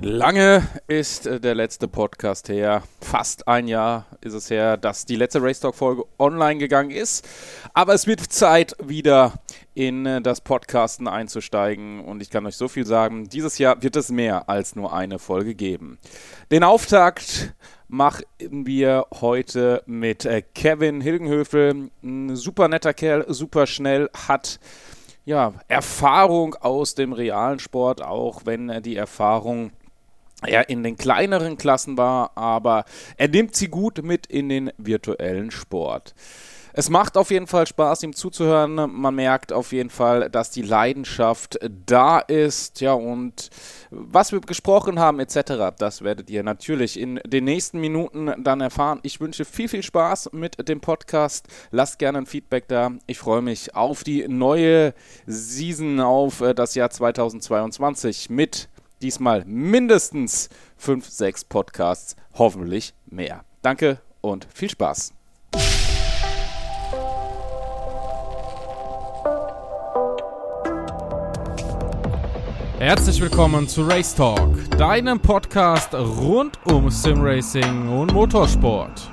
Lange ist äh, der letzte Podcast her. Fast ein Jahr ist es her, dass die letzte Race Talk Folge online gegangen ist. Aber es wird Zeit, wieder in äh, das Podcasten einzusteigen. Und ich kann euch so viel sagen: Dieses Jahr wird es mehr als nur eine Folge geben. Den Auftakt machen wir heute mit äh, Kevin Hilgenhöfel. Ein super netter Kerl, super schnell, hat ja, Erfahrung aus dem realen Sport, auch wenn die Erfahrung er in den kleineren Klassen war, aber er nimmt sie gut mit in den virtuellen Sport. Es macht auf jeden Fall Spaß, ihm zuzuhören. Man merkt auf jeden Fall, dass die Leidenschaft da ist. Ja, und was wir gesprochen haben, etc., das werdet ihr natürlich in den nächsten Minuten dann erfahren. Ich wünsche viel, viel Spaß mit dem Podcast. Lasst gerne ein Feedback da. Ich freue mich auf die neue Season, auf äh, das Jahr 2022 mit Diesmal mindestens 5, 6 Podcasts, hoffentlich mehr. Danke und viel Spaß. Herzlich willkommen zu Race Talk, deinem Podcast rund um Simracing und Motorsport.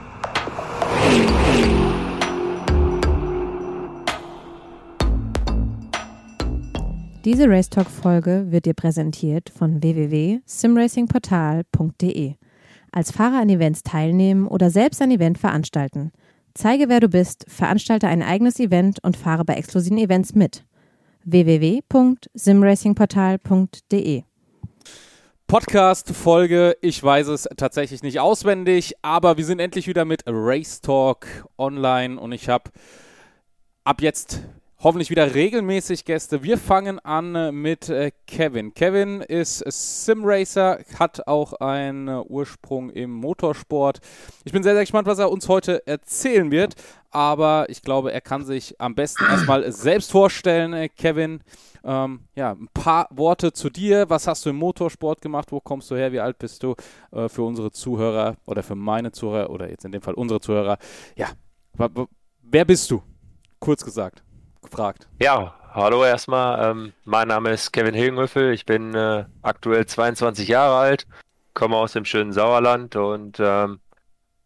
Diese Racetalk-Folge wird dir präsentiert von www.simracingportal.de. Als Fahrer an Events teilnehmen oder selbst ein Event veranstalten. Zeige, wer du bist, veranstalte ein eigenes Event und fahre bei exklusiven Events mit. www.simracingportal.de Podcast-Folge, ich weiß es tatsächlich nicht auswendig, aber wir sind endlich wieder mit Race Talk online und ich habe ab jetzt hoffentlich wieder regelmäßig Gäste. Wir fangen an äh, mit äh, Kevin. Kevin ist Simracer, hat auch einen äh, Ursprung im Motorsport. Ich bin sehr, sehr gespannt, was er uns heute erzählen wird. Aber ich glaube, er kann sich am besten erstmal selbst vorstellen. Kevin, ähm, ja, ein paar Worte zu dir. Was hast du im Motorsport gemacht? Wo kommst du her? Wie alt bist du? Äh, für unsere Zuhörer oder für meine Zuhörer oder jetzt in dem Fall unsere Zuhörer. Ja, wer bist du? Kurz gesagt gefragt. Ja, hallo erstmal. Ähm, mein Name ist Kevin Hilgenhöfel. Ich bin äh, aktuell 22 Jahre alt, komme aus dem schönen Sauerland und ähm,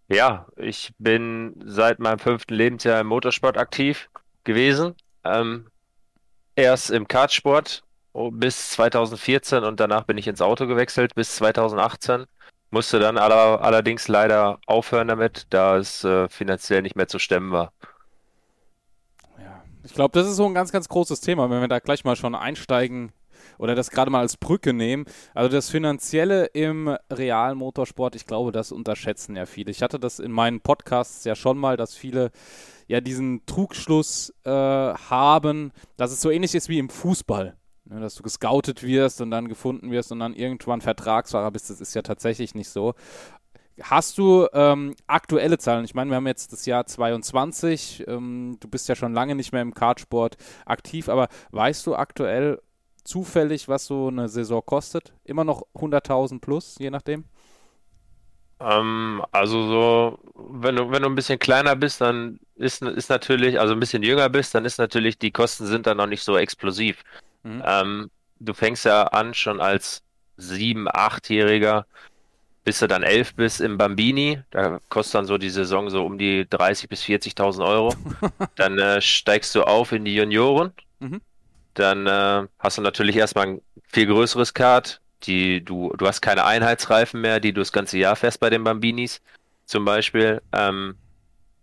ja, ich bin seit meinem fünften Lebensjahr im Motorsport aktiv gewesen. Ähm, erst im Kartsport bis 2014 und danach bin ich ins Auto gewechselt bis 2018. Musste dann aller, allerdings leider aufhören damit, da es äh, finanziell nicht mehr zu stemmen war. Ich glaube, das ist so ein ganz, ganz großes Thema, wenn wir da gleich mal schon einsteigen oder das gerade mal als Brücke nehmen. Also das Finanzielle im realen Motorsport, ich glaube, das unterschätzen ja viele. Ich hatte das in meinen Podcasts ja schon mal, dass viele ja diesen Trugschluss äh, haben, dass es so ähnlich ist wie im Fußball. Ne, dass du gescoutet wirst und dann gefunden wirst und dann irgendwann Vertragsfahrer bist, das ist ja tatsächlich nicht so. Hast du ähm, aktuelle Zahlen? Ich meine, wir haben jetzt das Jahr 22. Ähm, du bist ja schon lange nicht mehr im Kartsport aktiv, aber weißt du aktuell zufällig, was so eine Saison kostet? Immer noch 100.000 plus, je nachdem? Ähm, also so, wenn du, wenn du ein bisschen kleiner bist, dann ist, ist natürlich, also ein bisschen jünger bist, dann ist natürlich, die Kosten sind dann noch nicht so explosiv. Mhm. Ähm, du fängst ja an schon als sieben, achtjähriger bis du dann elf bist im Bambini, da kostet dann so die Saison so um die 30.000 bis 40.000 Euro. dann äh, steigst du auf in die Junioren. Mhm. Dann äh, hast du natürlich erstmal ein viel größeres Kart. Die, du, du hast keine Einheitsreifen mehr, die du das ganze Jahr fährst bei den Bambinis zum Beispiel. Ähm,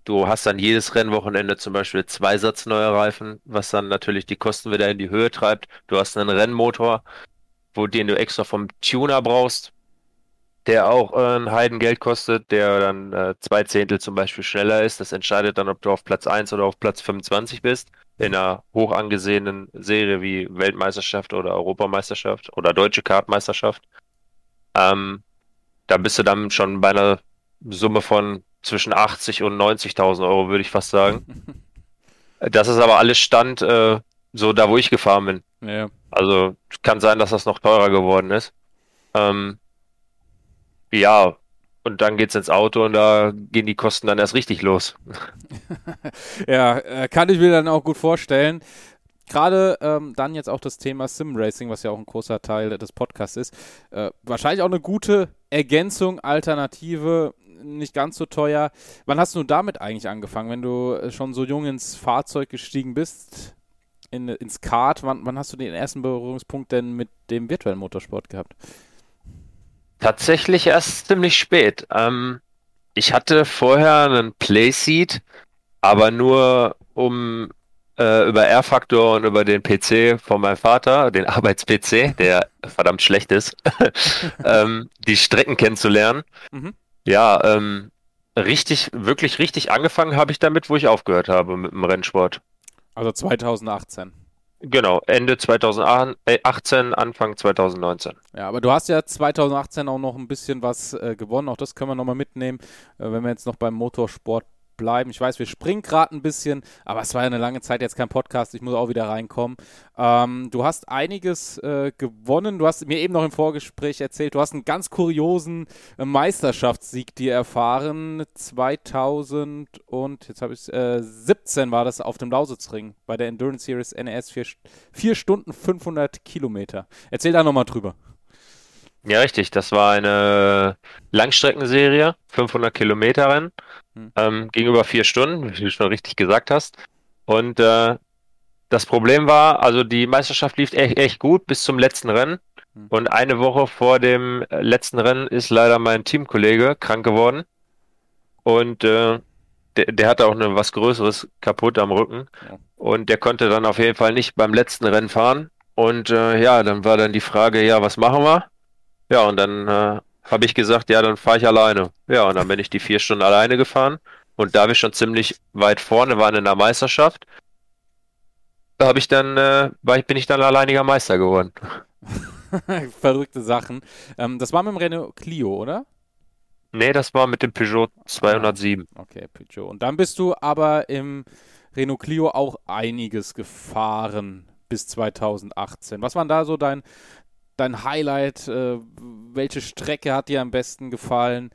du hast dann jedes Rennwochenende zum Beispiel zwei Satz neue Reifen, was dann natürlich die Kosten wieder in die Höhe treibt. Du hast einen Rennmotor, wo den du extra vom Tuner brauchst der auch äh, ein Heidengeld kostet, der dann äh, zwei Zehntel zum Beispiel schneller ist. Das entscheidet dann, ob du auf Platz 1 oder auf Platz 25 bist. In einer hoch angesehenen Serie wie Weltmeisterschaft oder Europameisterschaft oder Deutsche Kartmeisterschaft. Ähm, da bist du dann schon bei einer Summe von zwischen 80 und 90.000 Euro, würde ich fast sagen. Das ist aber alles Stand, äh, so da, wo ich gefahren bin. Ja. Also kann sein, dass das noch teurer geworden ist. Ähm, ja, und dann geht's ins Auto und da gehen die Kosten dann erst richtig los. ja, äh, kann ich mir dann auch gut vorstellen. gerade ähm, dann jetzt auch das Thema Sim Racing, was ja auch ein großer Teil des Podcasts ist, äh, wahrscheinlich auch eine gute Ergänzung, Alternative, nicht ganz so teuer. Wann hast du damit eigentlich angefangen, wenn du äh, schon so jung ins Fahrzeug gestiegen bist, in, ins Kart? Wann, wann hast du den ersten Berührungspunkt denn mit dem virtuellen Motorsport gehabt? Tatsächlich erst ziemlich spät. Ähm, ich hatte vorher einen Playseat, aber nur um äh, über R-Faktor und über den PC von meinem Vater, den Arbeits-PC, der verdammt schlecht ist, ähm, die Strecken kennenzulernen. Mhm. Ja, ähm, richtig, wirklich richtig angefangen habe ich damit, wo ich aufgehört habe mit dem Rennsport. Also 2018. Genau, Ende 2018, Anfang 2019. Ja, aber du hast ja 2018 auch noch ein bisschen was äh, gewonnen, auch das können wir nochmal mitnehmen, äh, wenn wir jetzt noch beim Motorsport bleiben. Ich weiß, wir springen gerade ein bisschen, aber es war ja eine lange Zeit jetzt kein Podcast. Ich muss auch wieder reinkommen. Ähm, du hast einiges äh, gewonnen. Du hast mir eben noch im Vorgespräch erzählt, du hast einen ganz kuriosen äh, Meisterschaftssieg dir erfahren. 2000 und jetzt habe ich äh, 17 war das auf dem Lausitzring bei der Endurance Series NES 4 Stunden 500 Kilometer. Erzähl da nochmal drüber. Ja, richtig. Das war eine Langstreckenserie, 500 Kilometer Rennen, hm. ähm, ging über vier Stunden, wie du schon richtig gesagt hast. Und äh, das Problem war, also die Meisterschaft lief echt, echt gut bis zum letzten Rennen. Hm. Und eine Woche vor dem letzten Rennen ist leider mein Teamkollege krank geworden. Und äh, der, der hatte auch eine, was Größeres kaputt am Rücken. Ja. Und der konnte dann auf jeden Fall nicht beim letzten Rennen fahren. Und äh, ja, dann war dann die Frage, ja, was machen wir? Ja, und dann äh, habe ich gesagt, ja, dann fahre ich alleine. Ja, und dann bin ich die vier Stunden alleine gefahren. Und da wir schon ziemlich weit vorne waren in der Meisterschaft, da habe ich dann, äh, war ich, bin ich dann alleiniger Meister geworden. Verrückte Sachen. Ähm, das war mit dem Renault Clio, oder? Nee, das war mit dem Peugeot 207. Ah, okay, Peugeot. Und dann bist du aber im Renault Clio auch einiges gefahren bis 2018. Was war da so dein, dein Highlight? Äh, welche Strecke hat dir am besten gefallen?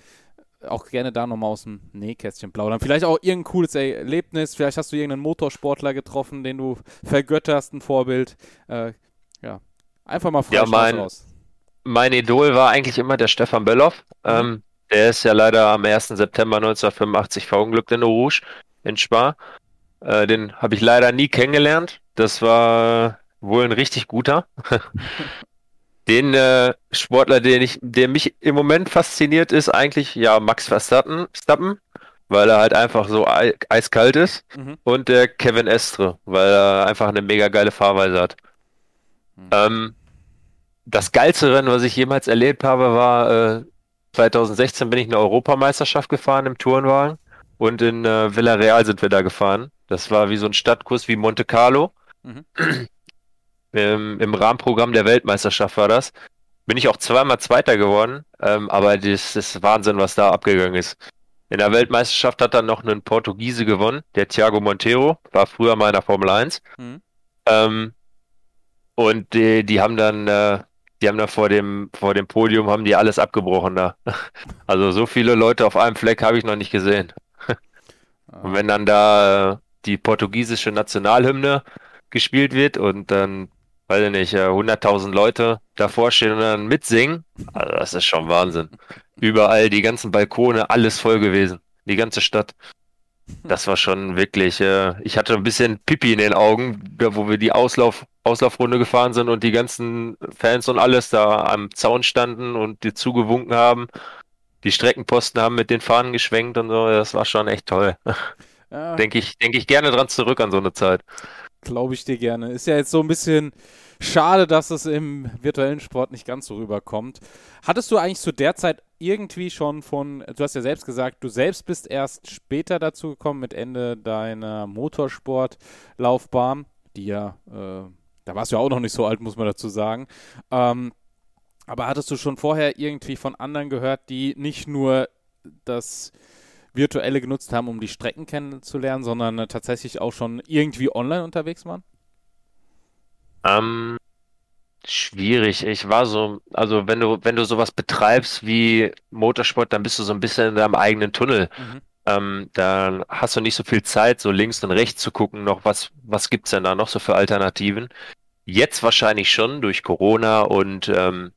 Auch gerne da nochmal aus dem Nähkästchen plaudern. Vielleicht auch irgendein cooles Erlebnis. Vielleicht hast du irgendeinen Motorsportler getroffen, den du vergötterst, ein Vorbild. Äh, ja, einfach mal frei ja, mein, raus. Mein Idol war eigentlich immer der Stefan Belloff. Mhm. Ähm, der ist ja leider am 1. September 1985 verunglückt in Rouge in Spa. Äh, den habe ich leider nie kennengelernt. Das war wohl ein richtig guter. Den äh, Sportler, den ich, der mich im Moment fasziniert, ist eigentlich ja Max Verstappen, weil er halt einfach so eiskalt ist. Mhm. Und der Kevin Estre, weil er einfach eine mega geile Fahrweise hat. Mhm. Ähm, das geilste Rennen, was ich jemals erlebt habe, war äh, 2016 bin ich eine Europameisterschaft gefahren im Tourenwagen und in äh, Villarreal sind wir da gefahren. Das war wie so ein Stadtkurs wie Monte Carlo. Mhm. im, im Rahmenprogramm der Weltmeisterschaft war das. Bin ich auch zweimal Zweiter geworden, ähm, aber das ist Wahnsinn, was da abgegangen ist. In der Weltmeisterschaft hat dann noch ein Portugiese gewonnen, der Thiago Monteiro, war früher mal in der Formel 1. Mhm. Ähm, und die, die haben dann, äh, die haben da vor dem, vor dem Podium haben die alles abgebrochen da. Also so viele Leute auf einem Fleck habe ich noch nicht gesehen. Und wenn dann da äh, die portugiesische Nationalhymne gespielt wird und dann weiß ich nicht, 100.000 äh, Leute davor stehen und dann mitsingen. Also das ist schon Wahnsinn. Überall die ganzen Balkone, alles voll gewesen. Die ganze Stadt. Das war schon wirklich, äh, ich hatte ein bisschen Pipi in den Augen, da wo wir die Auslauf, Auslaufrunde gefahren sind und die ganzen Fans und alles da am Zaun standen und die zugewunken haben. Die Streckenposten haben mit den Fahnen geschwenkt und so, das war schon echt toll. Ja. Denke ich, denke ich gerne dran zurück an so eine Zeit. Glaube ich dir gerne. Ist ja jetzt so ein bisschen schade, dass es im virtuellen Sport nicht ganz so rüberkommt. Hattest du eigentlich zu der Zeit irgendwie schon von, du hast ja selbst gesagt, du selbst bist erst später dazu gekommen mit Ende deiner Motorsportlaufbahn, die ja, äh, da warst du ja auch noch nicht so alt, muss man dazu sagen. Ähm, aber hattest du schon vorher irgendwie von anderen gehört, die nicht nur das virtuelle genutzt haben, um die Strecken kennenzulernen, sondern äh, tatsächlich auch schon irgendwie online unterwegs waren? Ähm, schwierig. Ich war so, also wenn du, wenn du sowas betreibst wie Motorsport, dann bist du so ein bisschen in deinem eigenen Tunnel. Mhm. Ähm, da hast du nicht so viel Zeit, so links und rechts zu gucken, noch was, was gibt's denn da noch so für Alternativen. Jetzt wahrscheinlich schon durch Corona und ähm,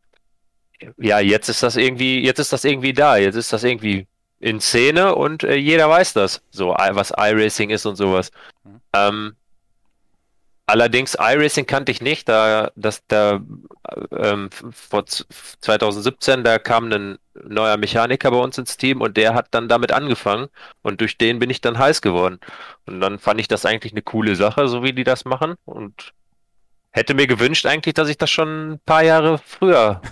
ja, jetzt ist das irgendwie, jetzt ist das irgendwie da, jetzt ist das irgendwie in Szene und äh, jeder weiß das, so was iRacing ist und sowas. Mhm. Ähm, allerdings iRacing kannte ich nicht, da das da ähm, vor 2017 da kam ein neuer Mechaniker bei uns ins Team und der hat dann damit angefangen und durch den bin ich dann heiß geworden und dann fand ich das eigentlich eine coole Sache, so wie die das machen und hätte mir gewünscht eigentlich, dass ich das schon ein paar Jahre früher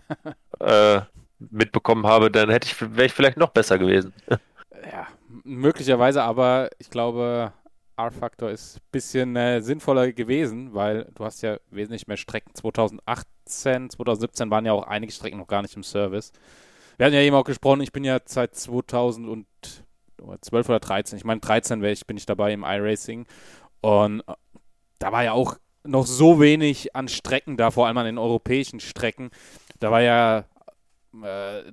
äh, mitbekommen habe, dann hätte ich, wäre ich vielleicht noch besser gewesen. ja, möglicherweise, aber ich glaube, R-Factor ist ein bisschen äh, sinnvoller gewesen, weil du hast ja wesentlich mehr Strecken. 2018, 2017 waren ja auch einige Strecken noch gar nicht im Service. Wir hatten ja eben auch gesprochen, ich bin ja seit 2012 oder 13, ich meine 13 ich, bin ich dabei im iRacing und äh, da war ja auch noch so wenig an Strecken da, vor allem an den europäischen Strecken. Da war ja äh,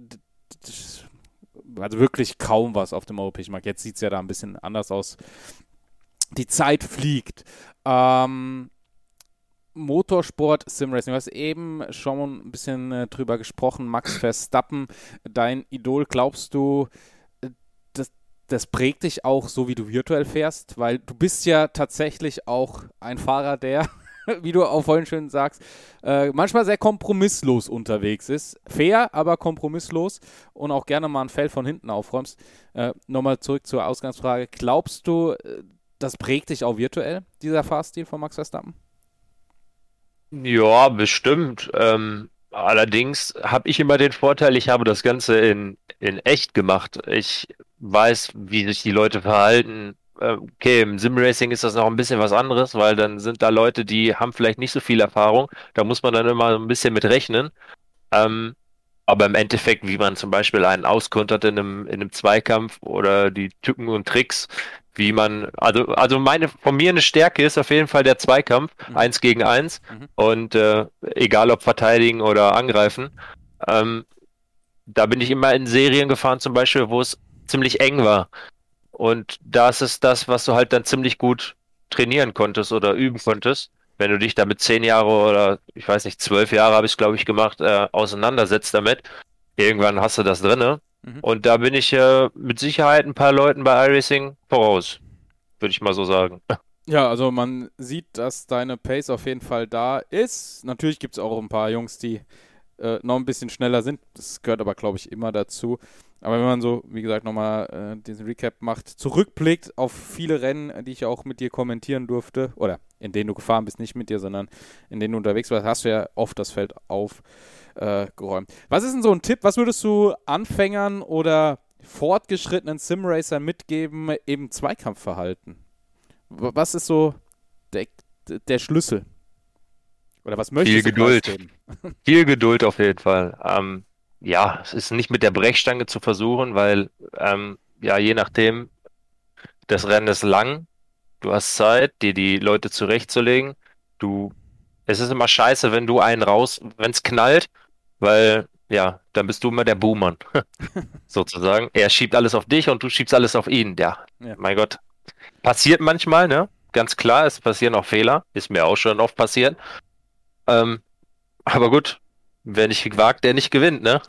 also wirklich kaum was auf dem europäischen Markt. Jetzt sieht es ja da ein bisschen anders aus. Die Zeit fliegt. Ähm, Motorsport Simracing. Du hast eben schon ein bisschen äh, drüber gesprochen. Max Verstappen, dein Idol. Glaubst du, äh, das, das prägt dich auch so, wie du virtuell fährst? Weil du bist ja tatsächlich auch ein Fahrer, der wie du auch vorhin schön sagst, äh, manchmal sehr kompromisslos unterwegs ist. Fair, aber kompromisslos und auch gerne mal ein Feld von hinten aufräumst. Äh, Nochmal zurück zur Ausgangsfrage. Glaubst du, äh, das prägt dich auch virtuell, dieser Fahrstil von Max Verstappen? Ja, bestimmt. Ähm, allerdings habe ich immer den Vorteil, ich habe das Ganze in, in echt gemacht. Ich weiß, wie sich die Leute verhalten, okay, im Simracing ist das noch ein bisschen was anderes, weil dann sind da Leute, die haben vielleicht nicht so viel Erfahrung. Da muss man dann immer ein bisschen mit rechnen. Ähm, aber im Endeffekt, wie man zum Beispiel einen auskontert in einem, in einem Zweikampf oder die Tücken und Tricks, wie man, also, also meine, von mir eine Stärke ist auf jeden Fall der Zweikampf, mhm. eins gegen eins. Mhm. Und äh, egal ob verteidigen oder angreifen. Ähm, da bin ich immer in Serien gefahren, zum Beispiel, wo es ziemlich eng war. Und das ist das, was du halt dann ziemlich gut trainieren konntest oder üben konntest. Wenn du dich damit zehn Jahre oder ich weiß nicht, zwölf Jahre habe ich es, glaube ich, gemacht, äh, auseinandersetzt damit. Irgendwann hast du das drinne. Mhm. Und da bin ich äh, mit Sicherheit ein paar Leuten bei iRacing voraus. Würde ich mal so sagen. Ja, also man sieht, dass deine Pace auf jeden Fall da ist. Natürlich gibt es auch ein paar Jungs, die äh, noch ein bisschen schneller sind. Das gehört aber, glaube ich, immer dazu. Aber wenn man so, wie gesagt, nochmal äh, diesen Recap macht, zurückblickt auf viele Rennen, die ich auch mit dir kommentieren durfte, oder in denen du gefahren bist, nicht mit dir, sondern in denen du unterwegs warst, hast du ja oft das Feld aufgeräumt. Äh, was ist denn so ein Tipp? Was würdest du Anfängern oder fortgeschrittenen Simracern mitgeben, eben Zweikampfverhalten? Was ist so der, der Schlüssel? Oder was möchtest Viel du Geduld. Viel Geduld auf jeden Fall. Ähm, ja, es ist nicht mit der Brechstange zu versuchen, weil ähm, ja, je nachdem, das Rennen ist lang, du hast Zeit, dir die Leute zurechtzulegen. Du, es ist immer scheiße, wenn du einen raus, wenn es knallt, weil ja, dann bist du immer der Boomer, sozusagen. Er schiebt alles auf dich und du schiebst alles auf ihn. Ja, ja, mein Gott. Passiert manchmal, ne? Ganz klar, es passieren auch Fehler. Ist mir auch schon oft passiert. Ähm, aber gut, Wer nicht gewagt, der nicht gewinnt, ne?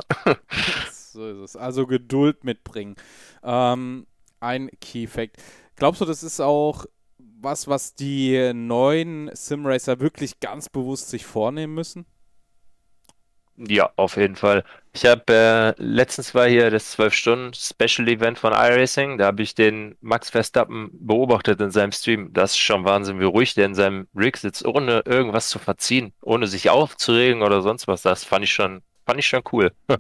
so ist es. Also Geduld mitbringen. Ähm, ein Key Fact. Glaubst du, das ist auch was, was die neuen Simracer wirklich ganz bewusst sich vornehmen müssen? Ja, auf jeden Fall. Ich habe äh, letztens war hier das 12-Stunden-Special-Event von iRacing. Da habe ich den Max Verstappen beobachtet in seinem Stream. Das ist schon Wahnsinn, wie ruhig der in seinem Rig sitzt, ohne irgendwas zu verziehen, ohne sich aufzuregen oder sonst was. Das fand ich schon, fand ich schon cool.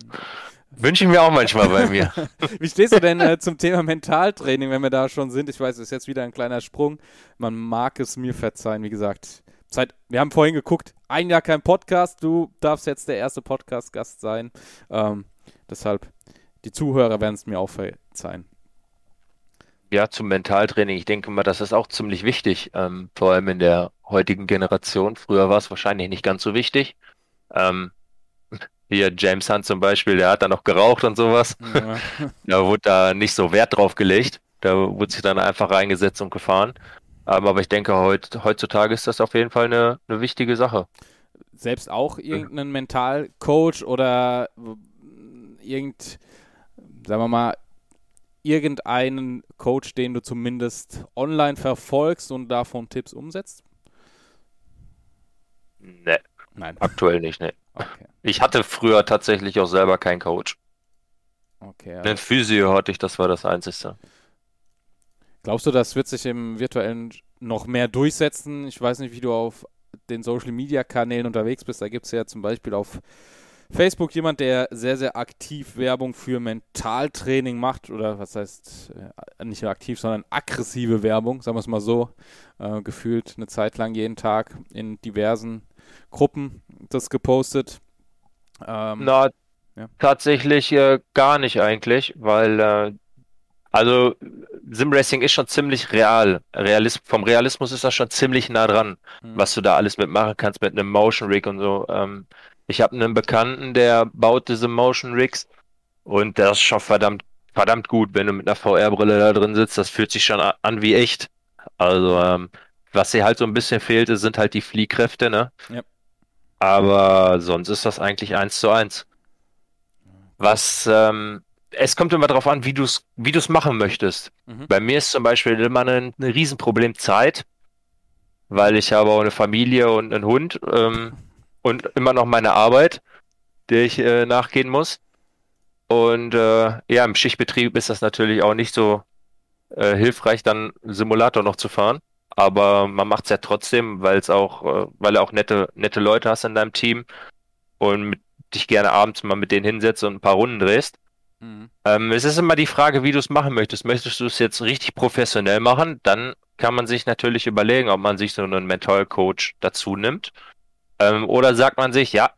Wünsche ich mir auch manchmal bei mir. Wie stehst du denn äh, zum Thema Mentaltraining, wenn wir da schon sind? Ich weiß, es ist jetzt wieder ein kleiner Sprung. Man mag es mir verzeihen, wie gesagt. Seit, wir haben vorhin geguckt, ein Jahr kein Podcast, du darfst jetzt der erste Podcast-Gast sein. Ähm, deshalb, die Zuhörer werden es mir auch verzeihen. Ja, zum Mentaltraining. Ich denke mal, das ist auch ziemlich wichtig, ähm, vor allem in der heutigen Generation. Früher war es wahrscheinlich nicht ganz so wichtig. Ähm, hier James Hunt zum Beispiel, der hat dann noch geraucht und sowas. Ja. da wurde da nicht so Wert drauf gelegt. Da wurde sich dann einfach reingesetzt und gefahren. Ähm, aber ich denke, heut, heutzutage ist das auf jeden Fall eine, eine wichtige Sache. Selbst auch irgendeinen Mentalcoach oder irgend, sagen wir mal, irgendeinen Coach, den du zumindest online verfolgst und davon Tipps umsetzt? Nee. Nein. Aktuell nicht, nee. Okay. Ich hatte früher tatsächlich auch selber keinen Coach. Okay. Einen Physio hatte ich, das war das Einzige. Glaubst du, das wird sich im virtuellen noch mehr durchsetzen? Ich weiß nicht, wie du auf den Social Media Kanälen unterwegs bist. Da gibt es ja zum Beispiel auf Facebook jemand, der sehr, sehr aktiv Werbung für Mentaltraining macht oder was heißt äh, nicht aktiv, sondern aggressive Werbung, sagen wir es mal so, äh, gefühlt eine Zeit lang jeden Tag in diversen Gruppen das gepostet. Ähm, Na, ja. tatsächlich äh, gar nicht eigentlich, weil äh, also Simracing ist schon ziemlich real. Realis vom Realismus ist das schon ziemlich nah dran, mhm. was du da alles mitmachen kannst mit einem Motion Rig und so. Ähm, ich habe einen Bekannten, der baut diese Motion Rigs und das ist schon verdammt, verdammt gut, wenn du mit einer VR-Brille da drin sitzt. Das fühlt sich schon an wie echt. Also, ähm, was dir halt so ein bisschen fehlt, sind halt die Fliehkräfte, ne? Ja. Aber sonst ist das eigentlich eins zu eins. Was, ähm, es kommt immer darauf an, wie du es wie du's machen möchtest. Mhm. Bei mir ist zum Beispiel immer ein, ein Riesenproblem Zeit, weil ich habe auch eine Familie und einen Hund. Ähm, und immer noch meine Arbeit, der ich äh, nachgehen muss. Und äh, ja, im Schichtbetrieb ist das natürlich auch nicht so äh, hilfreich, dann Simulator noch zu fahren. Aber man macht es ja trotzdem, weil es auch, äh, weil du auch nette, nette Leute hast in deinem Team und mit, dich gerne abends mal mit denen hinsetzt und ein paar Runden drehst. Mhm. Ähm, es ist immer die Frage, wie du es machen möchtest. Möchtest du es jetzt richtig professionell machen? Dann kann man sich natürlich überlegen, ob man sich so einen Mental Coach dazu nimmt. Ähm, oder sagt man sich, ja,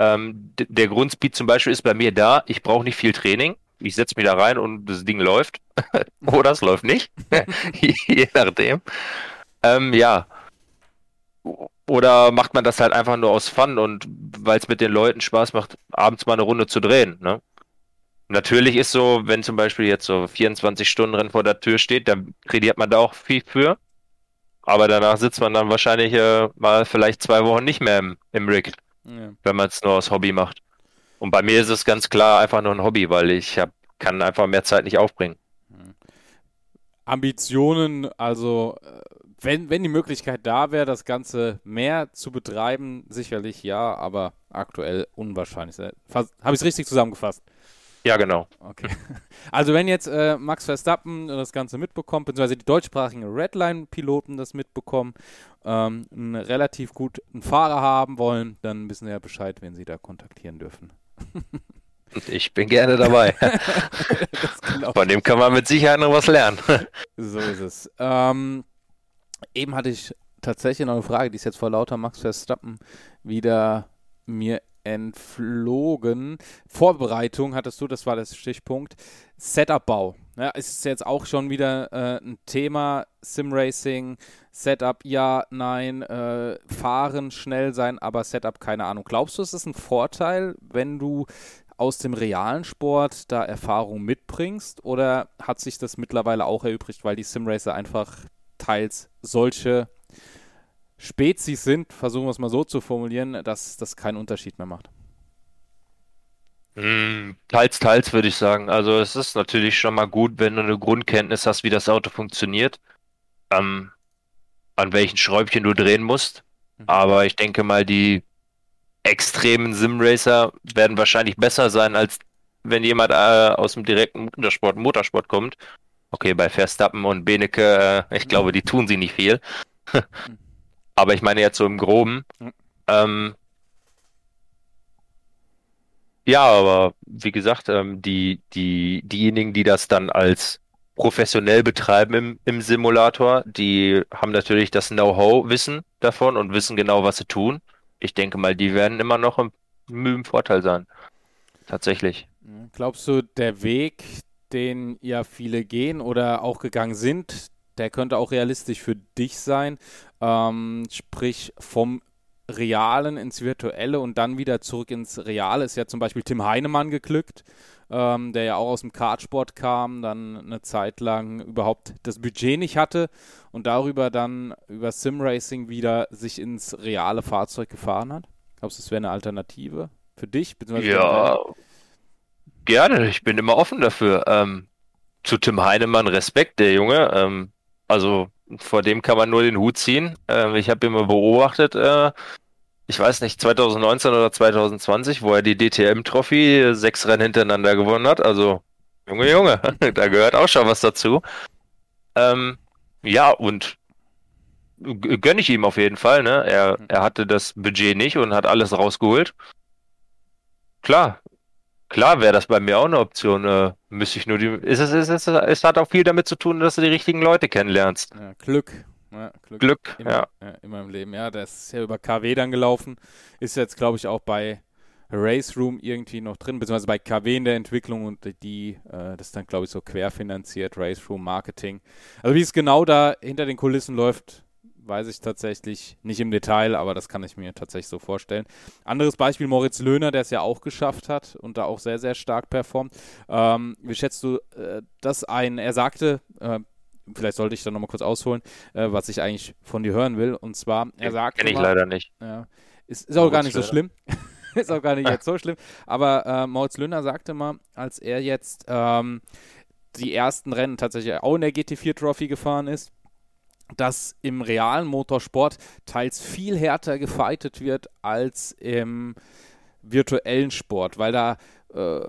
ähm, der Grundspeed zum Beispiel ist bei mir da, ich brauche nicht viel Training. Ich setze mich da rein und das Ding läuft. oder es läuft nicht. Je nachdem. Ähm, ja. Oder macht man das halt einfach nur aus Fun und weil es mit den Leuten Spaß macht, abends mal eine Runde zu drehen. Ne? Natürlich ist so, wenn zum Beispiel jetzt so 24 Stunden Rennen vor der Tür steht, dann kreiert man da auch viel für. Aber danach sitzt man dann wahrscheinlich äh, mal vielleicht zwei Wochen nicht mehr im, im Rig, ja. wenn man es nur aus Hobby macht. Und bei mir ist es ganz klar einfach nur ein Hobby, weil ich hab, kann einfach mehr Zeit nicht aufbringen. Ambitionen, also äh, wenn, wenn die Möglichkeit da wäre, das Ganze mehr zu betreiben, sicherlich ja, aber aktuell unwahrscheinlich. Habe ich es richtig zusammengefasst? Ja, genau. Okay. Also wenn jetzt äh, Max Verstappen das Ganze mitbekommt, beziehungsweise die deutschsprachigen Redline-Piloten das mitbekommen, ähm, einen relativ guten Fahrer haben wollen, dann wissen sie ja Bescheid, wen sie da kontaktieren dürfen. Ich bin gerne dabei. Von dem kann man mit Sicherheit noch was lernen. so ist es. Ähm, eben hatte ich tatsächlich noch eine Frage, die ist jetzt vor lauter Max Verstappen wieder mir entflogen. Vorbereitung hattest du, das war der Stichpunkt. Setup-Bau. Ja, ist jetzt auch schon wieder äh, ein Thema. Sim-Racing, Setup ja, nein, äh, fahren, schnell sein, aber Setup keine Ahnung. Glaubst du, es ist ein Vorteil, wenn du aus dem realen Sport da Erfahrung mitbringst oder hat sich das mittlerweile auch erübrigt, weil die Sim-Racer einfach teils solche Spezies sind, versuchen wir es mal so zu formulieren, dass das keinen Unterschied mehr macht. Hm, teils, teils würde ich sagen. Also es ist natürlich schon mal gut, wenn du eine Grundkenntnis hast, wie das Auto funktioniert, ähm, an welchen Schräubchen du drehen musst. Mhm. Aber ich denke mal, die extremen Simracer werden wahrscheinlich besser sein, als wenn jemand äh, aus dem direkten Motorsport, Motorsport kommt. Okay, bei Verstappen und Benecke, äh, ich glaube, die tun sie nicht viel. Aber ich meine jetzt so im Groben. Ähm, ja, aber wie gesagt, ähm, die, die, diejenigen, die das dann als professionell betreiben im, im Simulator, die haben natürlich das Know-how-Wissen davon und wissen genau, was sie tun. Ich denke mal, die werden immer noch im, im Vorteil sein. Tatsächlich. Glaubst du, der Weg, den ja viele gehen oder auch gegangen sind, der könnte auch realistisch für dich sein. Ähm, sprich, vom Realen ins Virtuelle und dann wieder zurück ins Reale ist ja zum Beispiel Tim Heinemann geglückt, ähm, der ja auch aus dem Kartsport kam, dann eine Zeit lang überhaupt das Budget nicht hatte und darüber dann über Simracing wieder sich ins reale Fahrzeug gefahren hat? Glaubst du, das wäre eine Alternative für dich? Ja, gerne. Ich bin immer offen dafür. Ähm, zu Tim Heinemann Respekt, der Junge. Ähm, also vor dem kann man nur den Hut ziehen. Ähm, ich habe ihn mal beobachtet. Äh, ich weiß nicht, 2019 oder 2020, wo er die DTM-Trophy sechs Rennen hintereinander gewonnen hat. Also, Junge, Junge, da gehört auch schon was dazu. Ähm, ja, und gönne ich ihm auf jeden Fall. Ne? Er, er hatte das Budget nicht und hat alles rausgeholt. Klar, klar wäre das bei mir auch eine Option. Äh, müsste ich nur die. Es, ist, es, ist, es hat auch viel damit zu tun, dass du die richtigen Leute kennenlernst. Ja, Glück. Ja, Glück, Glück immer, ja. ja. Immer im Leben. Ja, das ist ja über KW dann gelaufen. Ist jetzt, glaube ich, auch bei Race Room irgendwie noch drin, beziehungsweise bei KW in der Entwicklung und die, äh, das ist dann, glaube ich, so querfinanziert, Race Room Marketing. Also wie es genau da hinter den Kulissen läuft, weiß ich tatsächlich nicht im Detail, aber das kann ich mir tatsächlich so vorstellen. Anderes Beispiel, Moritz Löhner, der es ja auch geschafft hat und da auch sehr, sehr stark performt. Ähm, wie schätzt du äh, das ein? Er sagte, äh, vielleicht sollte ich da nochmal kurz ausholen, äh, was ich eigentlich von dir hören will. Und zwar, er sagte. Kenn ich leider nicht. Ja, ist, ist auch Moritz gar nicht so schlimm. ist auch gar nicht jetzt so schlimm. Aber äh, Moritz Löhner sagte mal, als er jetzt ähm, die ersten Rennen tatsächlich auch in der GT4 Trophy gefahren ist, dass im realen Motorsport teils viel härter gefightet wird als im virtuellen Sport, weil da äh,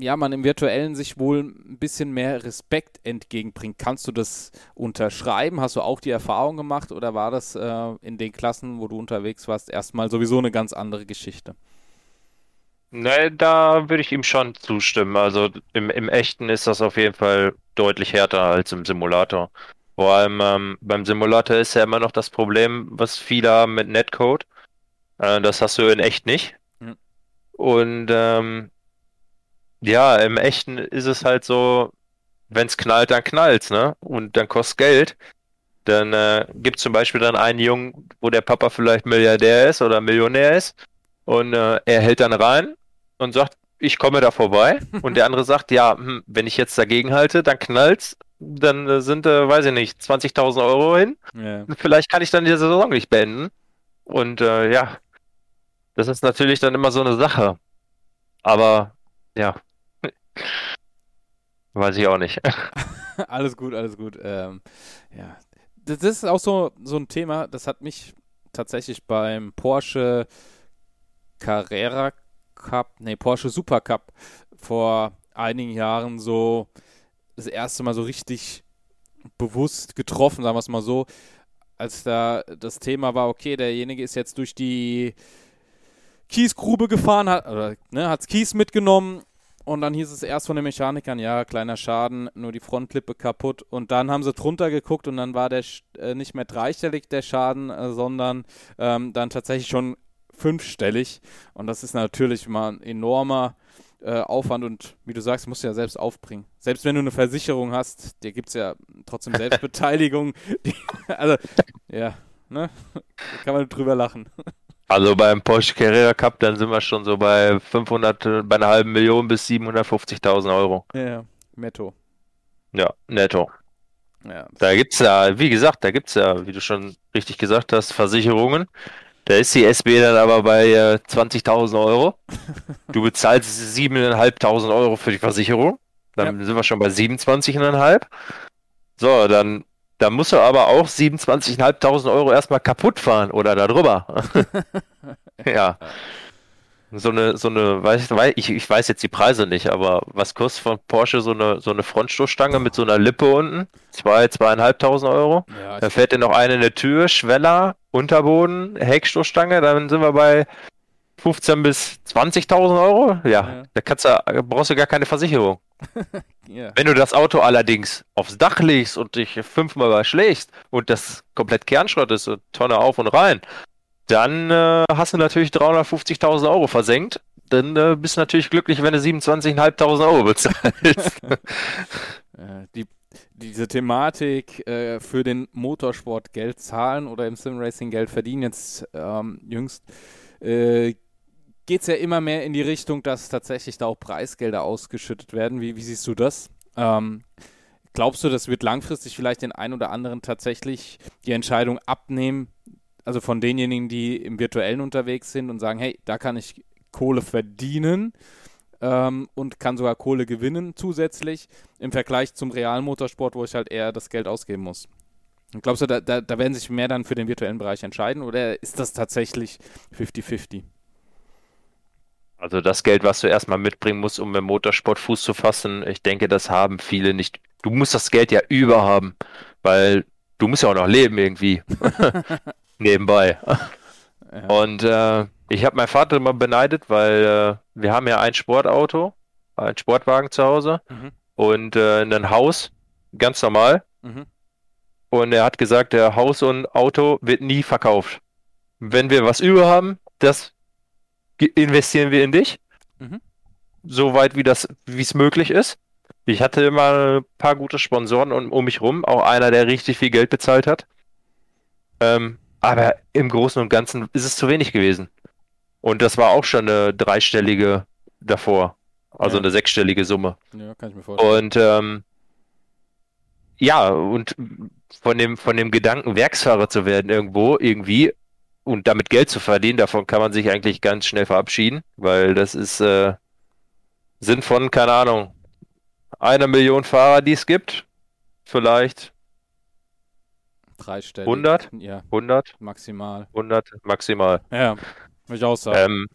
ja, man im virtuellen sich wohl ein bisschen mehr Respekt entgegenbringt. Kannst du das unterschreiben? Hast du auch die Erfahrung gemacht oder war das äh, in den Klassen, wo du unterwegs warst, erstmal sowieso eine ganz andere Geschichte? Ne, da würde ich ihm schon zustimmen. Also im, im Echten ist das auf jeden Fall deutlich härter als im Simulator. Vor allem ähm, beim Simulator ist ja immer noch das Problem, was viele haben mit Netcode. Äh, das hast du in echt nicht. Mhm. Und ähm, ja, im Echten ist es halt so, wenn es knallt, dann knallt's, ne? Und dann kostet Geld. Dann äh, gibt es zum Beispiel dann einen Jungen, wo der Papa vielleicht Milliardär ist oder Millionär ist. Und äh, er hält dann rein und sagt, ich komme da vorbei. Und der andere sagt, ja, hm, wenn ich jetzt dagegen halte, dann knallt's. Dann äh, sind, äh, weiß ich nicht, 20.000 Euro hin. Yeah. Vielleicht kann ich dann die Saison nicht beenden. Und äh, ja, das ist natürlich dann immer so eine Sache. Aber ja, weiß ich auch nicht. alles gut, alles gut. Ähm, ja, das ist auch so, so ein Thema, das hat mich tatsächlich beim Porsche Carrera Cup, nee, Porsche Super Cup vor einigen Jahren so das erste Mal so richtig bewusst getroffen, sagen wir es mal so, als da das Thema war, okay, derjenige ist jetzt durch die Kiesgrube gefahren, hat, oder, ne, hat's Kies mitgenommen und dann hieß es erst von den Mechanikern, ja, kleiner Schaden, nur die Frontlippe kaputt. Und dann haben sie drunter geguckt und dann war der äh, nicht mehr dreistellig der Schaden, äh, sondern ähm, dann tatsächlich schon fünfstellig. Und das ist natürlich mal ein enormer äh, Aufwand und wie du sagst, musst du ja selbst aufbringen. Selbst wenn du eine Versicherung hast, dir gibt es ja trotzdem Selbstbeteiligung. Die, also, ja, ne? Da kann man drüber lachen. Also beim Porsche Carrera Cup, dann sind wir schon so bei 500, bei einer halben Million bis 750.000 Euro. Ja, netto. Ja, netto. Ja. Da gibt es ja, wie gesagt, da gibt es ja, wie du schon richtig gesagt hast, Versicherungen. Da ist die SB dann aber bei äh, 20.000 Euro. Du bezahlst 7.500 Euro für die Versicherung. Dann ja. sind wir schon bei 27,5. So, dann, dann musst du aber auch 27.500 Euro erstmal kaputt fahren oder darüber. ja. So eine, so eine, weiß, ich, ich weiß jetzt die Preise nicht, aber was kostet von Porsche so eine, so eine Frontstoßstange mit so einer Lippe unten? Zwei, zweieinhalbtausend Euro. Ja, da fährt dir noch eine in der Tür, Schweller, Unterboden, Heckstoßstange, dann sind wir bei 15 bis 20.000 Euro. Ja, ja, da kannst du, brauchst du gar keine Versicherung. yeah. Wenn du das Auto allerdings aufs Dach legst und dich fünfmal überschlägst und das komplett Kernschrott ist, Tonne auf und rein, dann äh, hast du natürlich 350.000 Euro versenkt. Dann äh, bist du natürlich glücklich, wenn du 27.500 Euro bezahlst. die, diese Thematik äh, für den Motorsport Geld zahlen oder im Simracing Geld verdienen, jetzt ähm, jüngst, äh, geht es ja immer mehr in die Richtung, dass tatsächlich da auch Preisgelder ausgeschüttet werden. Wie, wie siehst du das? Ähm, glaubst du, das wird langfristig vielleicht den einen oder anderen tatsächlich die Entscheidung abnehmen, also von denjenigen, die im virtuellen unterwegs sind und sagen, hey, da kann ich Kohle verdienen ähm, und kann sogar Kohle gewinnen zusätzlich im Vergleich zum realen Motorsport, wo ich halt eher das Geld ausgeben muss. Und glaubst du, da, da, da werden sich mehr dann für den virtuellen Bereich entscheiden oder ist das tatsächlich 50-50? Also das Geld, was du erstmal mitbringen musst, um im Motorsport Fuß zu fassen, ich denke, das haben viele nicht. Du musst das Geld ja überhaben, weil du musst ja auch noch leben irgendwie. Nebenbei. Ja. Und äh, ich habe meinen Vater immer beneidet, weil äh, wir haben ja ein Sportauto, ein Sportwagen zu Hause mhm. und äh, ein Haus, ganz normal. Mhm. Und er hat gesagt, der Haus und Auto wird nie verkauft. Wenn wir was über haben, das investieren wir in dich. Mhm. Soweit wie das, wie es möglich ist. Ich hatte immer ein paar gute Sponsoren um, um mich rum, auch einer, der richtig viel Geld bezahlt hat. Ähm, aber im Großen und Ganzen ist es zu wenig gewesen. Und das war auch schon eine dreistellige davor. Also ja. eine sechsstellige Summe. Ja, kann ich mir vorstellen. Und ähm, ja, und von dem, von dem Gedanken, Werksfahrer zu werden irgendwo, irgendwie, und damit Geld zu verdienen, davon kann man sich eigentlich ganz schnell verabschieden, weil das ist, äh, sind von, keine Ahnung, einer Million Fahrer, die es gibt, vielleicht Dreistellig. 100? Ja. 100? Maximal. 100 maximal. Ja, würde ich auch sagen. Ähm,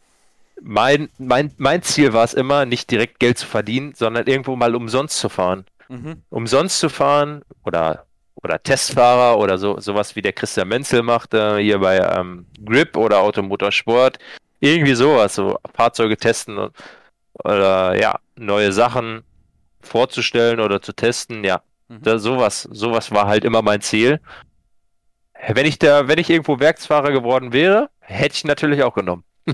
mein, mein, mein Ziel war es immer, nicht direkt Geld zu verdienen, sondern irgendwo mal umsonst zu fahren. Mhm. Umsonst zu fahren oder, oder Testfahrer oder so, sowas wie der Christian Menzel macht, äh, hier bei ähm, Grip oder Automotorsport. Irgendwie sowas, so Fahrzeuge testen und, oder ja, neue Sachen vorzustellen oder zu testen, ja. Mhm. Da, sowas, sowas war halt immer mein Ziel. Wenn ich da, wenn ich irgendwo Werksfahrer geworden wäre, hätte ich natürlich auch genommen.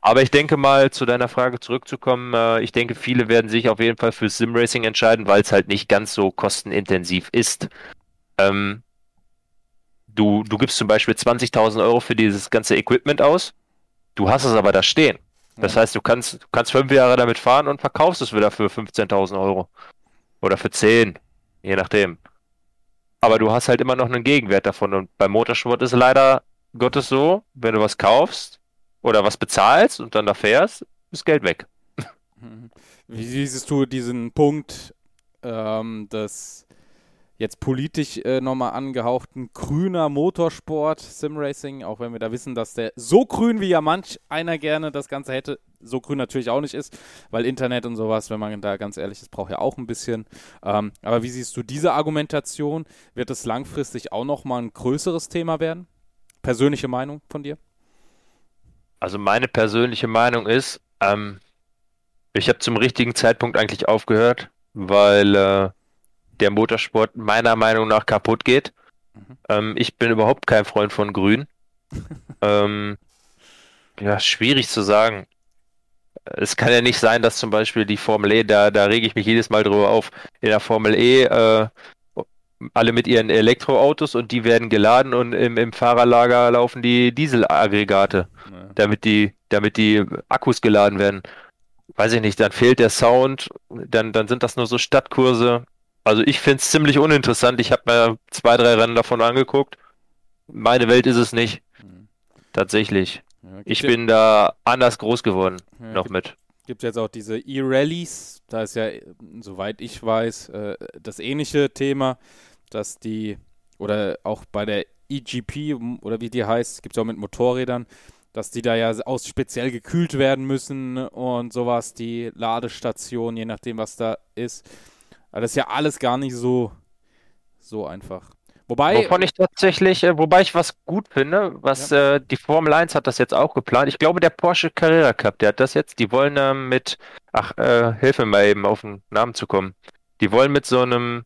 Aber ich denke mal, zu deiner Frage zurückzukommen, äh, ich denke, viele werden sich auf jeden Fall für Simracing entscheiden, weil es halt nicht ganz so kostenintensiv ist. Ähm, du, du gibst zum Beispiel 20.000 Euro für dieses ganze Equipment aus, du hast es aber da stehen. Das heißt, du kannst, du kannst fünf Jahre damit fahren und verkaufst es wieder für 15.000 Euro. Oder für 10, je nachdem. Aber du hast halt immer noch einen Gegenwert davon. Und beim Motorsport ist leider Gottes so, wenn du was kaufst oder was bezahlst und dann da fährst, ist Geld weg. Wie siehst du diesen Punkt, ähm, dass jetzt politisch äh, nochmal angehauchten grüner Motorsport, Simracing, auch wenn wir da wissen, dass der so grün wie ja manch einer gerne das Ganze hätte, so grün natürlich auch nicht ist, weil Internet und sowas, wenn man da ganz ehrlich ist, braucht ja auch ein bisschen. Ähm, aber wie siehst du diese Argumentation? Wird es langfristig auch nochmal ein größeres Thema werden? Persönliche Meinung von dir? Also meine persönliche Meinung ist, ähm, ich habe zum richtigen Zeitpunkt eigentlich aufgehört, weil äh, der Motorsport meiner Meinung nach kaputt geht. Mhm. Ähm, ich bin überhaupt kein Freund von Grün. ähm, ja, schwierig zu sagen. Es kann ja nicht sein, dass zum Beispiel die Formel E, da, da rege ich mich jedes Mal drüber auf, in der Formel E äh, alle mit ihren Elektroautos und die werden geladen und im, im Fahrerlager laufen die Dieselaggregate, ja. damit die, damit die Akkus geladen werden. Weiß ich nicht, dann fehlt der Sound, dann, dann sind das nur so Stadtkurse. Also ich finde es ziemlich uninteressant. Ich habe mir zwei, drei Rennen davon angeguckt. Meine Welt ist es nicht. Mhm. Tatsächlich. Ja, ich bin da anders groß geworden, ja, noch gibt, mit. Gibt jetzt auch diese E-Rallies, da ist ja, soweit ich weiß, äh, das ähnliche Thema, dass die, oder auch bei der EGP, oder wie die heißt, gibt es auch mit Motorrädern, dass die da ja aus speziell gekühlt werden müssen und sowas, die Ladestation, je nachdem, was da ist. Aber das ist ja alles gar nicht so, so einfach. Wobei. Wovon ich tatsächlich, äh, wobei ich was gut finde, was ja. äh, die Formel 1 hat das jetzt auch geplant. Ich glaube, der Porsche Carrera Cup, der hat das jetzt. Die wollen äh, mit, ach, äh, hilf mir mal eben auf den Namen zu kommen. Die wollen mit so einem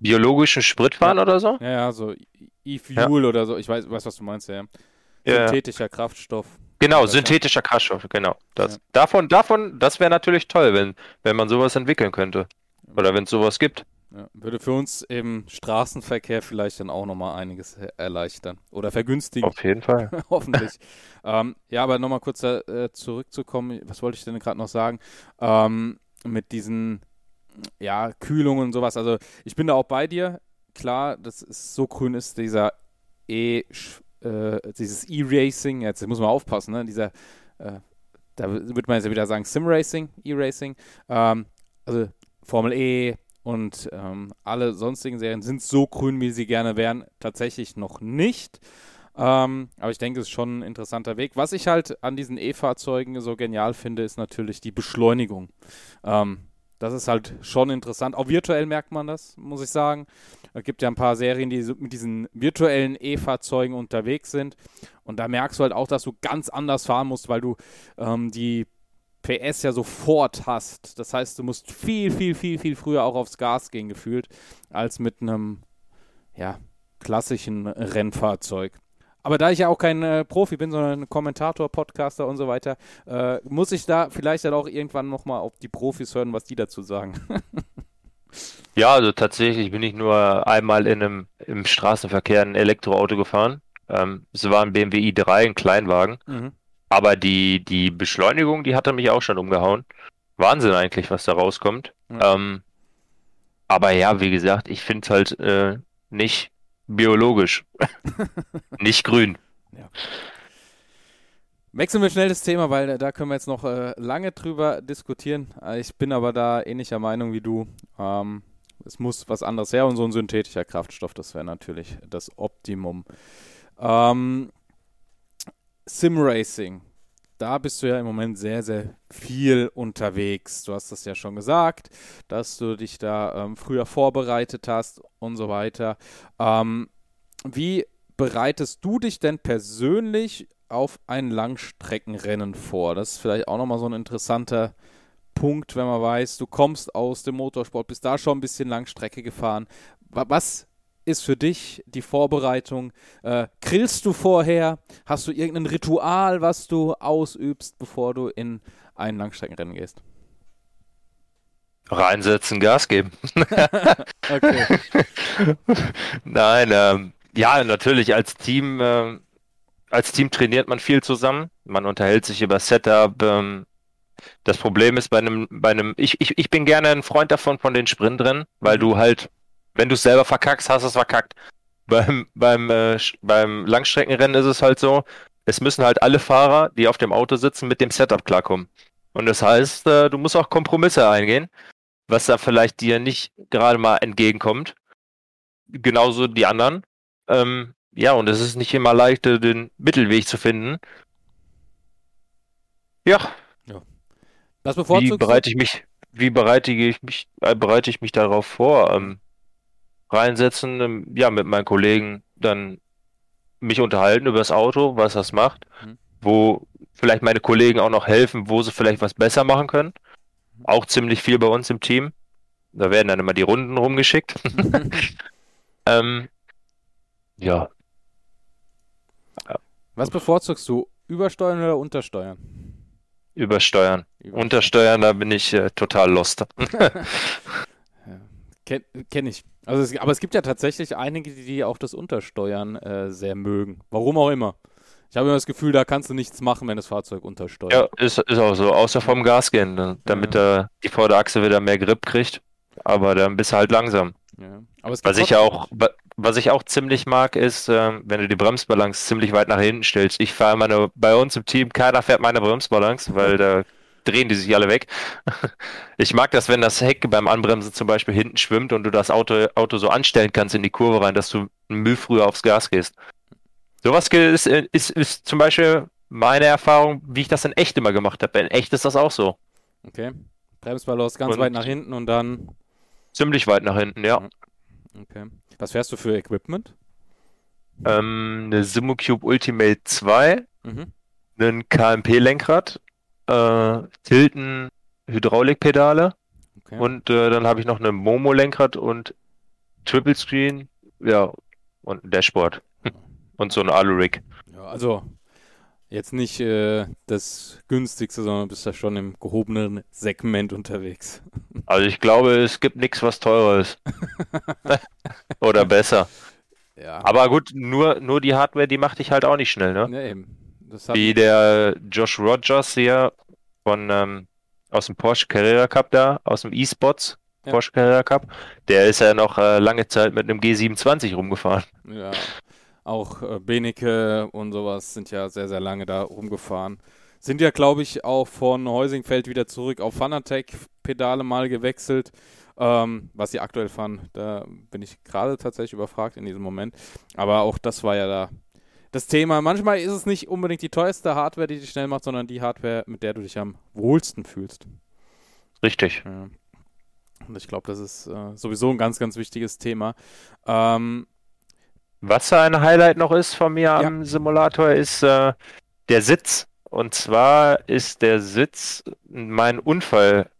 biologischen Sprit fahren ja. oder so? Ja, ja, so E-Fuel ja. oder so. Ich weiß, weiß, was du meinst, ja. Synthetischer Kraftstoff. Genau, synthetischer Kraftstoff, genau. Das, Davon, davon, das wäre natürlich toll, wenn, wenn man sowas entwickeln könnte. Oder wenn es sowas gibt. Ja, würde für uns im Straßenverkehr vielleicht dann auch nochmal einiges erleichtern oder vergünstigen. Auf jeden Fall. Hoffentlich. ähm, ja, aber nochmal kurz äh, zurückzukommen, was wollte ich denn gerade noch sagen? Ähm, mit diesen ja, Kühlungen und sowas. Also ich bin da auch bei dir. Klar, dass es so grün ist, dieser E, äh, dieses E-Racing, jetzt muss man aufpassen, ne? Dieser, äh, da würde man jetzt ja wieder sagen, Sim-Racing, E-Racing. Ähm, also Formel E, und ähm, alle sonstigen Serien sind so grün, wie sie gerne wären, tatsächlich noch nicht. Ähm, aber ich denke, es ist schon ein interessanter Weg. Was ich halt an diesen E-Fahrzeugen so genial finde, ist natürlich die Beschleunigung. Ähm, das ist halt schon interessant. Auch virtuell merkt man das, muss ich sagen. Es gibt ja ein paar Serien, die mit diesen virtuellen E-Fahrzeugen unterwegs sind. Und da merkst du halt auch, dass du ganz anders fahren musst, weil du ähm, die PS ja sofort hast. Das heißt, du musst viel, viel, viel, viel früher auch aufs Gas gehen, gefühlt, als mit einem, ja, klassischen Rennfahrzeug. Aber da ich ja auch kein äh, Profi bin, sondern Kommentator, Podcaster und so weiter, äh, muss ich da vielleicht dann auch irgendwann nochmal auf die Profis hören, was die dazu sagen. ja, also tatsächlich bin ich nur einmal in einem, im Straßenverkehr ein Elektroauto gefahren. Ähm, es war ein BMW i3, ein Kleinwagen. Mhm. Aber die, die Beschleunigung, die hat er mich auch schon umgehauen. Wahnsinn eigentlich, was da rauskommt. Ja. Ähm, aber ja, wie gesagt, ich finde es halt äh, nicht biologisch. nicht grün. Ja. Wechseln wir schnell das Thema, weil da können wir jetzt noch äh, lange drüber diskutieren. Ich bin aber da ähnlicher Meinung wie du. Ähm, es muss was anderes her und so ein synthetischer Kraftstoff, das wäre natürlich das Optimum. Ähm, Simracing. Da bist du ja im Moment sehr, sehr viel unterwegs. Du hast das ja schon gesagt, dass du dich da ähm, früher vorbereitet hast und so weiter. Ähm, wie bereitest du dich denn persönlich auf ein Langstreckenrennen vor? Das ist vielleicht auch nochmal so ein interessanter Punkt, wenn man weiß, du kommst aus dem Motorsport, bist da schon ein bisschen Langstrecke gefahren. Was ist für dich die Vorbereitung? Äh, grillst du vorher? Hast du irgendein Ritual, was du ausübst, bevor du in ein Langstreckenrennen gehst? Reinsetzen, Gas geben. okay. Nein, ähm, ja, natürlich als Team, äh, als Team trainiert man viel zusammen. Man unterhält sich über Setup. Ähm, das Problem ist bei einem, bei einem, ich, ich, ich bin gerne ein Freund davon von den Sprintrennen, weil mhm. du halt wenn du es selber verkackst, hast du es verkackt. Beim, beim, äh, beim Langstreckenrennen ist es halt so, es müssen halt alle Fahrer, die auf dem Auto sitzen, mit dem Setup klarkommen. Und das heißt, äh, du musst auch Kompromisse eingehen, was da vielleicht dir nicht gerade mal entgegenkommt. Genauso die anderen. Ähm, ja, und es ist nicht immer leicht, äh, den Mittelweg zu finden. Ja. ja. Was bevorzugst Wie bereite ich mich, wie bereite ich mich, äh, bereite ich mich darauf vor? Ähm, reinsetzen, ähm, ja, mit meinen Kollegen dann mich unterhalten über das Auto, was das macht, mhm. wo vielleicht meine Kollegen auch noch helfen, wo sie vielleicht was besser machen können. Auch ziemlich viel bei uns im Team. Da werden dann immer die Runden rumgeschickt. ähm, ja. ja. Was bevorzugst du? Übersteuern oder untersteuern? Übersteuern. Übersteuern. Untersteuern, da bin ich äh, total lost. Kenne kenn ich. Also es, aber es gibt ja tatsächlich einige, die auch das Untersteuern äh, sehr mögen. Warum auch immer. Ich habe immer das Gefühl, da kannst du nichts machen, wenn das Fahrzeug untersteuert. Ja, ist, ist auch so. Außer vom Gas gehen, ne? damit ja. die Vorderachse wieder mehr Grip kriegt. Aber dann bist du halt langsam. Ja. was ich auch, was ich auch ziemlich mag, ist, äh, wenn du die Bremsbalance ziemlich weit nach hinten stellst. Ich fahre meine, bei uns im Team, keiner fährt meine Bremsbalance, weil da drehen die sich alle weg. Ich mag das, wenn das Heck beim Anbremsen zum Beispiel hinten schwimmt und du das Auto, Auto so anstellen kannst in die Kurve rein, dass du Müll früher aufs Gas gehst. Sowas ist, ist, ist zum Beispiel meine Erfahrung, wie ich das in echt immer gemacht habe. In echt ist das auch so. Okay. Bremsbalance ganz und weit nach hinten und dann. Ziemlich weit nach hinten, ja. Okay. Was fährst du für Equipment? Ähm, eine Simocube Ultimate 2, mhm. ein KMP-Lenkrad äh, Tilten Hydraulikpedale okay. und äh, dann habe ich noch eine Momo-Lenkrad und Triple Screen, ja, und ein Dashboard und so ein Alu-Rig. Ja, also Jetzt nicht äh, das günstigste, sondern bist da schon im gehobenen Segment unterwegs. Also ich glaube, es gibt nichts, was teurer ist. Oder besser. Ja. Aber gut, nur, nur die Hardware, die macht dich halt auch nicht schnell, ne? Ja, eben. Wie der Josh Rogers hier von ähm, aus dem Porsche Carrera Cup da, aus dem E-Spots ja. Porsche Carrera Cup, der ist ja noch äh, lange Zeit mit einem G27 rumgefahren. Ja, auch äh, Benecke und sowas sind ja sehr, sehr lange da rumgefahren. Sind ja, glaube ich, auch von Heusingfeld wieder zurück auf Fanatec-Pedale mal gewechselt. Ähm, was sie aktuell fahren, da bin ich gerade tatsächlich überfragt in diesem Moment. Aber auch das war ja da das Thema. Manchmal ist es nicht unbedingt die teuerste Hardware, die dich schnell macht, sondern die Hardware, mit der du dich am wohlsten fühlst. Richtig. Ja. Und ich glaube, das ist äh, sowieso ein ganz, ganz wichtiges Thema. Ähm, Was ein Highlight noch ist von mir ja. am Simulator, ist äh, der Sitz. Und zwar ist der Sitz mein Unfall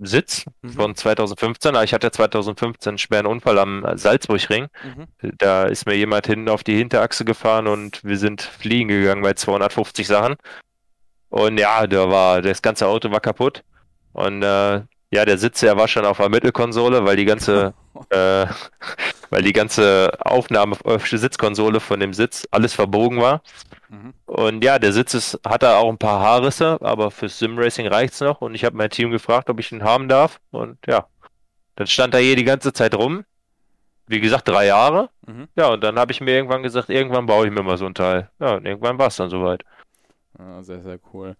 Sitz mhm. von 2015. Ich hatte 2015 einen schweren Unfall am Salzburgring. Mhm. Da ist mir jemand hinten auf die Hinterachse gefahren und wir sind fliegen gegangen bei 250 Sachen. Und ja, da war das ganze Auto war kaputt. Und äh, ja, der Sitz, der war schon auf der Mittelkonsole, weil die ganze, äh, weil die ganze Aufnahme auf der Sitzkonsole von dem Sitz alles verbogen war. Mhm. Und ja, der Sitz ist, hat da auch ein paar Haarrisse, aber fürs Simracing reicht's noch. Und ich habe mein Team gefragt, ob ich ihn haben darf. Und ja, dann stand er hier die ganze Zeit rum. Wie gesagt, drei Jahre. Mhm. Ja, und dann habe ich mir irgendwann gesagt, irgendwann baue ich mir mal so ein Teil. Ja, und irgendwann war es dann soweit. Ja, sehr, sehr cool.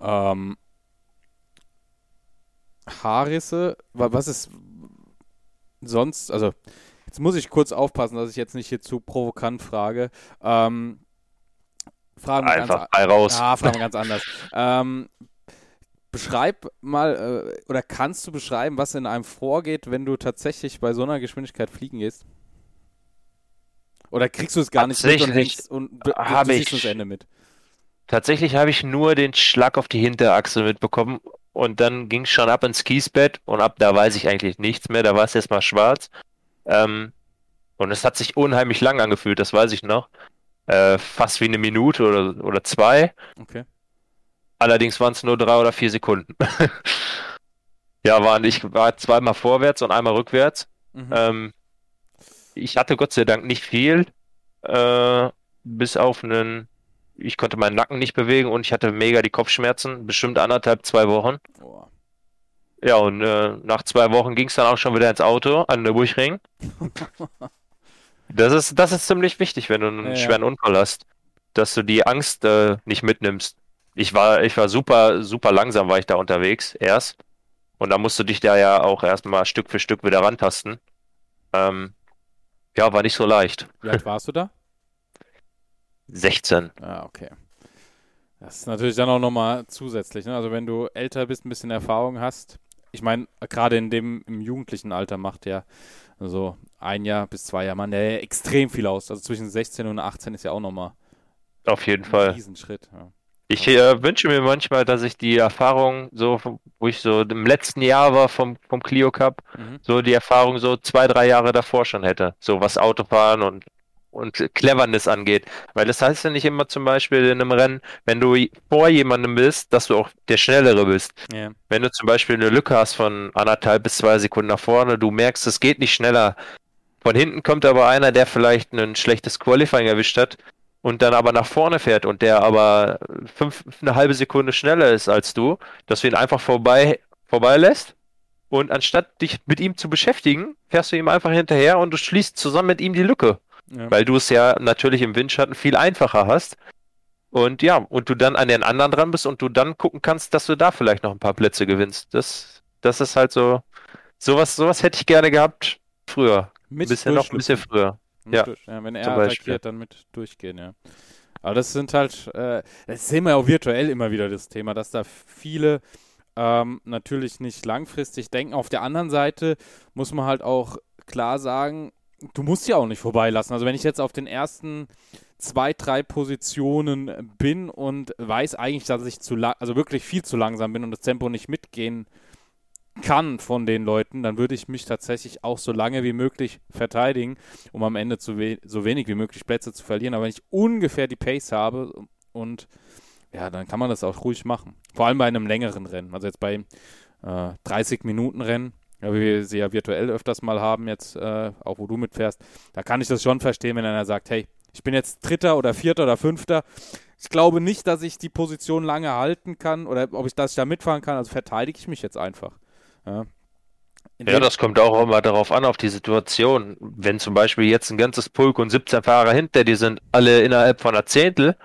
Ähm, Haarrisse, was ist sonst, also jetzt muss ich kurz aufpassen, dass ich jetzt nicht hier zu provokant frage. Ähm, fragen wir Einfach ganz, raus. Ja, fragen wir ganz anders. ähm, beschreib mal, äh, oder kannst du beschreiben, was in einem vorgeht, wenn du tatsächlich bei so einer Geschwindigkeit fliegen gehst? Oder kriegst du es gar nicht mit und hängst und du, siehst das Ende mit? Tatsächlich habe ich nur den Schlag auf die Hinterachse mitbekommen und dann ging es schon ab ins Kiesbett und ab da weiß ich eigentlich nichts mehr. Da war es erstmal schwarz. Ähm, und es hat sich unheimlich lang angefühlt, das weiß ich noch. Äh, fast wie eine Minute oder, oder zwei. Okay. Allerdings waren es nur drei oder vier Sekunden. ja, waren, ich war zweimal vorwärts und einmal rückwärts. Mhm. Ähm, ich hatte Gott sei Dank nicht viel, äh, bis auf einen ich konnte meinen Nacken nicht bewegen und ich hatte mega die Kopfschmerzen, bestimmt anderthalb, zwei Wochen. Oh. Ja, und äh, nach zwei Wochen ging es dann auch schon wieder ins Auto an der Burgring. das ist, das ist ziemlich wichtig, wenn du einen ja, schweren Unfall hast, dass du die Angst äh, nicht mitnimmst. Ich war, ich war super, super langsam, war ich da unterwegs erst. Und da musst du dich da ja auch erstmal Stück für Stück wieder rantasten. Ähm, ja, war nicht so leicht. Wie alt warst du da? 16. Ah, okay. Das ist natürlich dann auch nochmal zusätzlich. Ne? Also wenn du älter bist, ein bisschen Erfahrung hast. Ich meine, gerade in dem im jugendlichen Alter macht ja so ein Jahr bis zwei Jahre man ja extrem viel aus. Also zwischen 16 und 18 ist ja auch nochmal auf jeden ein Fall. Riesenschritt. Ja. Ich äh, wünsche mir manchmal, dass ich die Erfahrung so, wo ich so im letzten Jahr war vom, vom Clio Cup, mhm. so die Erfahrung so zwei, drei Jahre davor schon hätte. So was Autofahren und und Cleverness angeht. Weil das heißt ja nicht immer zum Beispiel in einem Rennen, wenn du vor jemandem bist, dass du auch der Schnellere bist. Yeah. Wenn du zum Beispiel eine Lücke hast von anderthalb bis zwei Sekunden nach vorne, du merkst, es geht nicht schneller. Von hinten kommt aber einer, der vielleicht ein schlechtes Qualifying erwischt hat und dann aber nach vorne fährt und der aber fünf, eine halbe Sekunde schneller ist als du, dass du ihn einfach vorbei, vorbei lässt. Und anstatt dich mit ihm zu beschäftigen, fährst du ihm einfach hinterher und du schließt zusammen mit ihm die Lücke. Ja. Weil du es ja natürlich im Windschatten viel einfacher hast. Und ja, und du dann an den anderen dran bist und du dann gucken kannst, dass du da vielleicht noch ein paar Plätze gewinnst. Das, das ist halt so. Sowas, sowas hätte ich gerne gehabt früher. Mit bisschen noch ein bisschen früher. Ja. ja. wenn er attackiert, dann mit durchgehen, ja. Aber das sind halt, äh, das sehen wir ja auch virtuell immer wieder das Thema, dass da viele ähm, natürlich nicht langfristig denken. Auf der anderen Seite muss man halt auch klar sagen, du musst ja auch nicht vorbeilassen. Also wenn ich jetzt auf den ersten zwei, drei Positionen bin und weiß eigentlich, dass ich zu lang, also wirklich viel zu langsam bin und das Tempo nicht mitgehen kann von den Leuten, dann würde ich mich tatsächlich auch so lange wie möglich verteidigen, um am Ende we so wenig wie möglich Plätze zu verlieren. Aber wenn ich ungefähr die Pace habe und ja, dann kann man das auch ruhig machen. Vor allem bei einem längeren Rennen. Also jetzt bei äh, 30 Minuten Rennen, ja, wie wir sie ja virtuell öfters mal haben, jetzt äh, auch wo du mitfährst, da kann ich das schon verstehen, wenn einer sagt, hey, ich bin jetzt Dritter oder Vierter oder Fünfter. Ich glaube nicht, dass ich die Position lange halten kann oder ob ich das da mitfahren kann. Also verteidige ich mich jetzt einfach. Ja. Ja, das kommt auch immer darauf an, auf die Situation. Wenn zum Beispiel jetzt ein ganzes Pulk und 17 Fahrer hinter dir sind, alle innerhalb von einer Zehntel,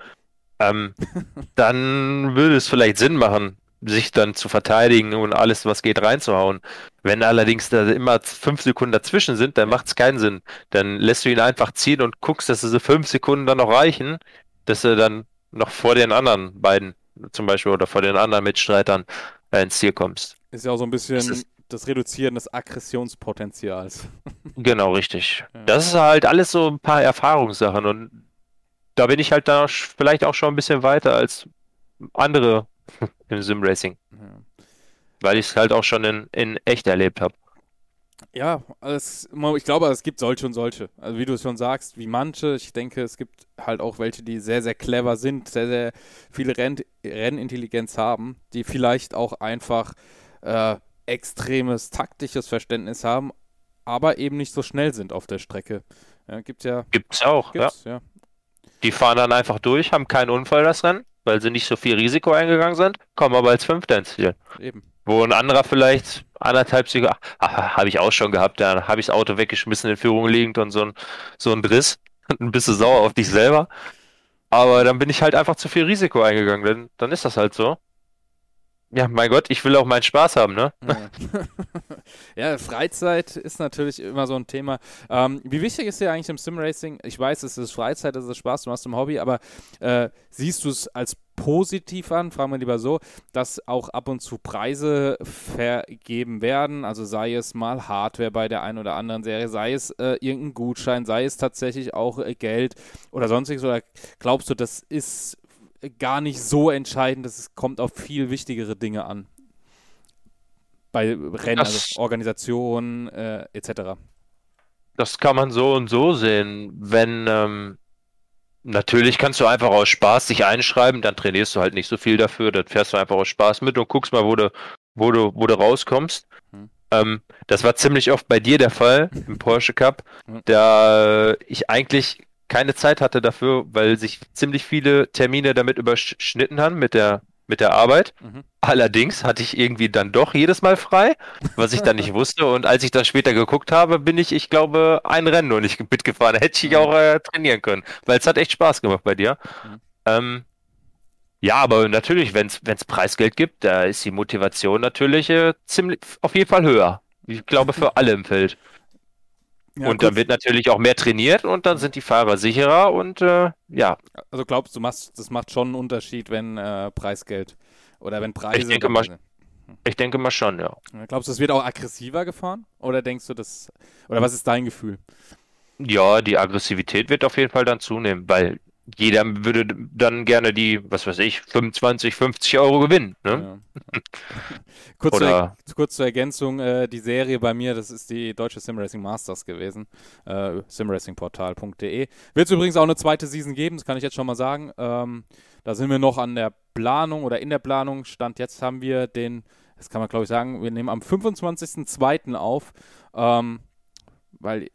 ähm, dann würde es vielleicht Sinn machen, sich dann zu verteidigen und alles, was geht, reinzuhauen. Wenn allerdings da immer fünf Sekunden dazwischen sind, dann macht es keinen Sinn. Dann lässt du ihn einfach ziehen und guckst, dass diese fünf Sekunden dann noch reichen, dass du dann noch vor den anderen beiden zum Beispiel oder vor den anderen Mitstreitern äh, ins Ziel kommst. Ist ja auch so ein bisschen das, das Reduzieren des Aggressionspotenzials. Genau, richtig. Ja. Das ist halt alles so ein paar Erfahrungssachen und da bin ich halt da vielleicht auch schon ein bisschen weiter als andere im Sim-Racing. Ja. Weil ich es halt auch schon in, in echt erlebt habe. Ja, es, ich glaube, es gibt solche und solche. Also wie du es schon sagst, wie manche. Ich denke, es gibt halt auch welche, die sehr, sehr clever sind, sehr, sehr viele Renn Rennintelligenz haben, die vielleicht auch einfach äh, extremes taktisches Verständnis haben, aber eben nicht so schnell sind auf der Strecke. Ja, gibt ja. Gibt's auch, gibt's, ja. ja. Die fahren dann einfach durch, haben keinen Unfall das Rennen, weil sie nicht so viel Risiko eingegangen sind, kommen aber als Fünfter ins Ziel. Eben. Wo ein anderer vielleicht anderthalb Sekunden, habe ich auch schon gehabt, da habe ich das Auto weggeschmissen in Führung liegend und so ein, so ein Driss. Ein bisschen sauer auf dich selber. Aber dann bin ich halt einfach zu viel Risiko eingegangen, denn dann ist das halt so. Ja, mein Gott, ich will auch meinen Spaß haben, ne? Ja, ja Freizeit ist natürlich immer so ein Thema. Ähm, wie wichtig ist dir eigentlich im Simracing? Ich weiß, es ist Freizeit, es ist Spaß, du machst ein Hobby, aber äh, siehst du es als positiv an, fragen wir lieber so, dass auch ab und zu Preise vergeben werden, also sei es mal Hardware bei der einen oder anderen Serie, sei es äh, irgendein Gutschein, sei es tatsächlich auch äh, Geld oder sonstiges, oder glaubst du, das ist gar nicht so entscheidend. Es kommt auf viel wichtigere Dinge an. Bei Rennen, also Organisation äh, etc. Das kann man so und so sehen. Wenn ähm, natürlich kannst du einfach aus Spaß dich einschreiben, dann trainierst du halt nicht so viel dafür, dann fährst du einfach aus Spaß mit und guckst mal, wo du, wo du, wo du rauskommst. Hm. Ähm, das war ziemlich oft bei dir der Fall im Porsche Cup, hm. da ich eigentlich keine Zeit hatte dafür, weil sich ziemlich viele Termine damit überschnitten haben mit der, mit der Arbeit. Mhm. Allerdings hatte ich irgendwie dann doch jedes Mal frei, was ich dann nicht wusste. Und als ich dann später geguckt habe, bin ich, ich glaube, ein Rennen nur nicht mitgefahren. Hätte ich auch äh, trainieren können, weil es hat echt Spaß gemacht bei dir. Mhm. Ähm, ja, aber natürlich, wenn es Preisgeld gibt, da ist die Motivation natürlich äh, ziemlich auf jeden Fall höher. Ich glaube, für alle im Feld. Ja, und dann wird natürlich auch mehr trainiert und dann sind die Fahrer sicherer und äh, ja. Also glaubst du, machst, das macht schon einen Unterschied, wenn äh, Preisgeld oder wenn Preise. Ich denke, mal, ich denke mal schon, ja. Glaubst du, es wird auch aggressiver gefahren? Oder denkst du, das. Oder was ist dein Gefühl? Ja, die Aggressivität wird auf jeden Fall dann zunehmen, weil jeder würde dann gerne die, was weiß ich, 25, 50 Euro gewinnen. Ne? Ja. kurz, Oder... zur, kurz, zur, Ergänzung, äh, die Serie bei mir, das ist die deutsche Simracing Masters gewesen, äh, simracingportal.de. Wird es übrigens auch eine zweite Season geben, das kann ich jetzt schon mal sagen. Ähm, da sind wir noch an der Planung oder in der Planung. Stand jetzt haben wir den, das kann man glaube ich sagen, wir nehmen am 25.02. auf. Ähm, weil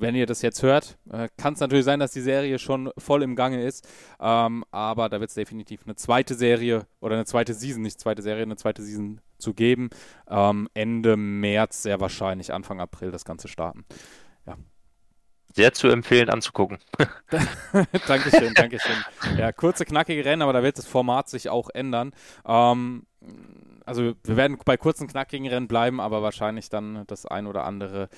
wenn ihr das jetzt hört, äh, kann es natürlich sein, dass die Serie schon voll im Gange ist. Ähm, aber da wird es definitiv eine zweite Serie oder eine zweite Season, nicht zweite Serie, eine zweite Season zu geben. Ähm, Ende März, sehr wahrscheinlich Anfang April das Ganze starten. Ja. Sehr zu empfehlen anzugucken. Dankeschön, Dankeschön. Ja, kurze, knackige Rennen, aber da wird das Format sich auch ändern. Ähm, also wir werden bei kurzen, knackigen Rennen bleiben, aber wahrscheinlich dann das ein oder andere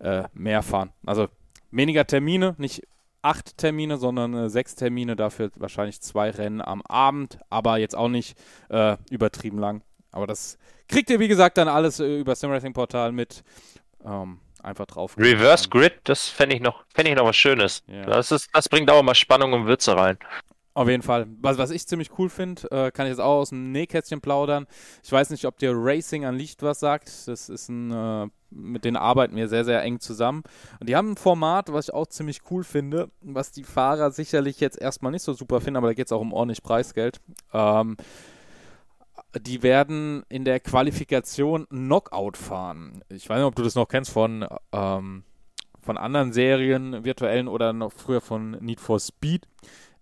äh, mehr fahren. Also weniger Termine, nicht acht Termine, sondern äh, sechs Termine, dafür wahrscheinlich zwei Rennen am Abend, aber jetzt auch nicht äh, übertrieben lang. Aber das kriegt ihr, wie gesagt, dann alles äh, über Simracing Portal mit. Ähm, einfach drauf. Reverse Grid, das fände ich noch, ich noch was Schönes. Ja. Das, ist, das bringt auch mal Spannung und Würze rein. Auf jeden Fall. Was, was ich ziemlich cool finde, äh, kann ich jetzt auch aus dem Nähkästchen plaudern. Ich weiß nicht, ob dir Racing an Licht was sagt. Das ist ein, äh, mit denen arbeiten wir sehr, sehr eng zusammen. Und die haben ein Format, was ich auch ziemlich cool finde, was die Fahrer sicherlich jetzt erstmal nicht so super finden, aber da geht es auch um ordentlich Preisgeld. Ähm, die werden in der Qualifikation Knockout fahren. Ich weiß nicht, ob du das noch kennst von, ähm, von anderen Serien, virtuellen oder noch früher von Need for Speed.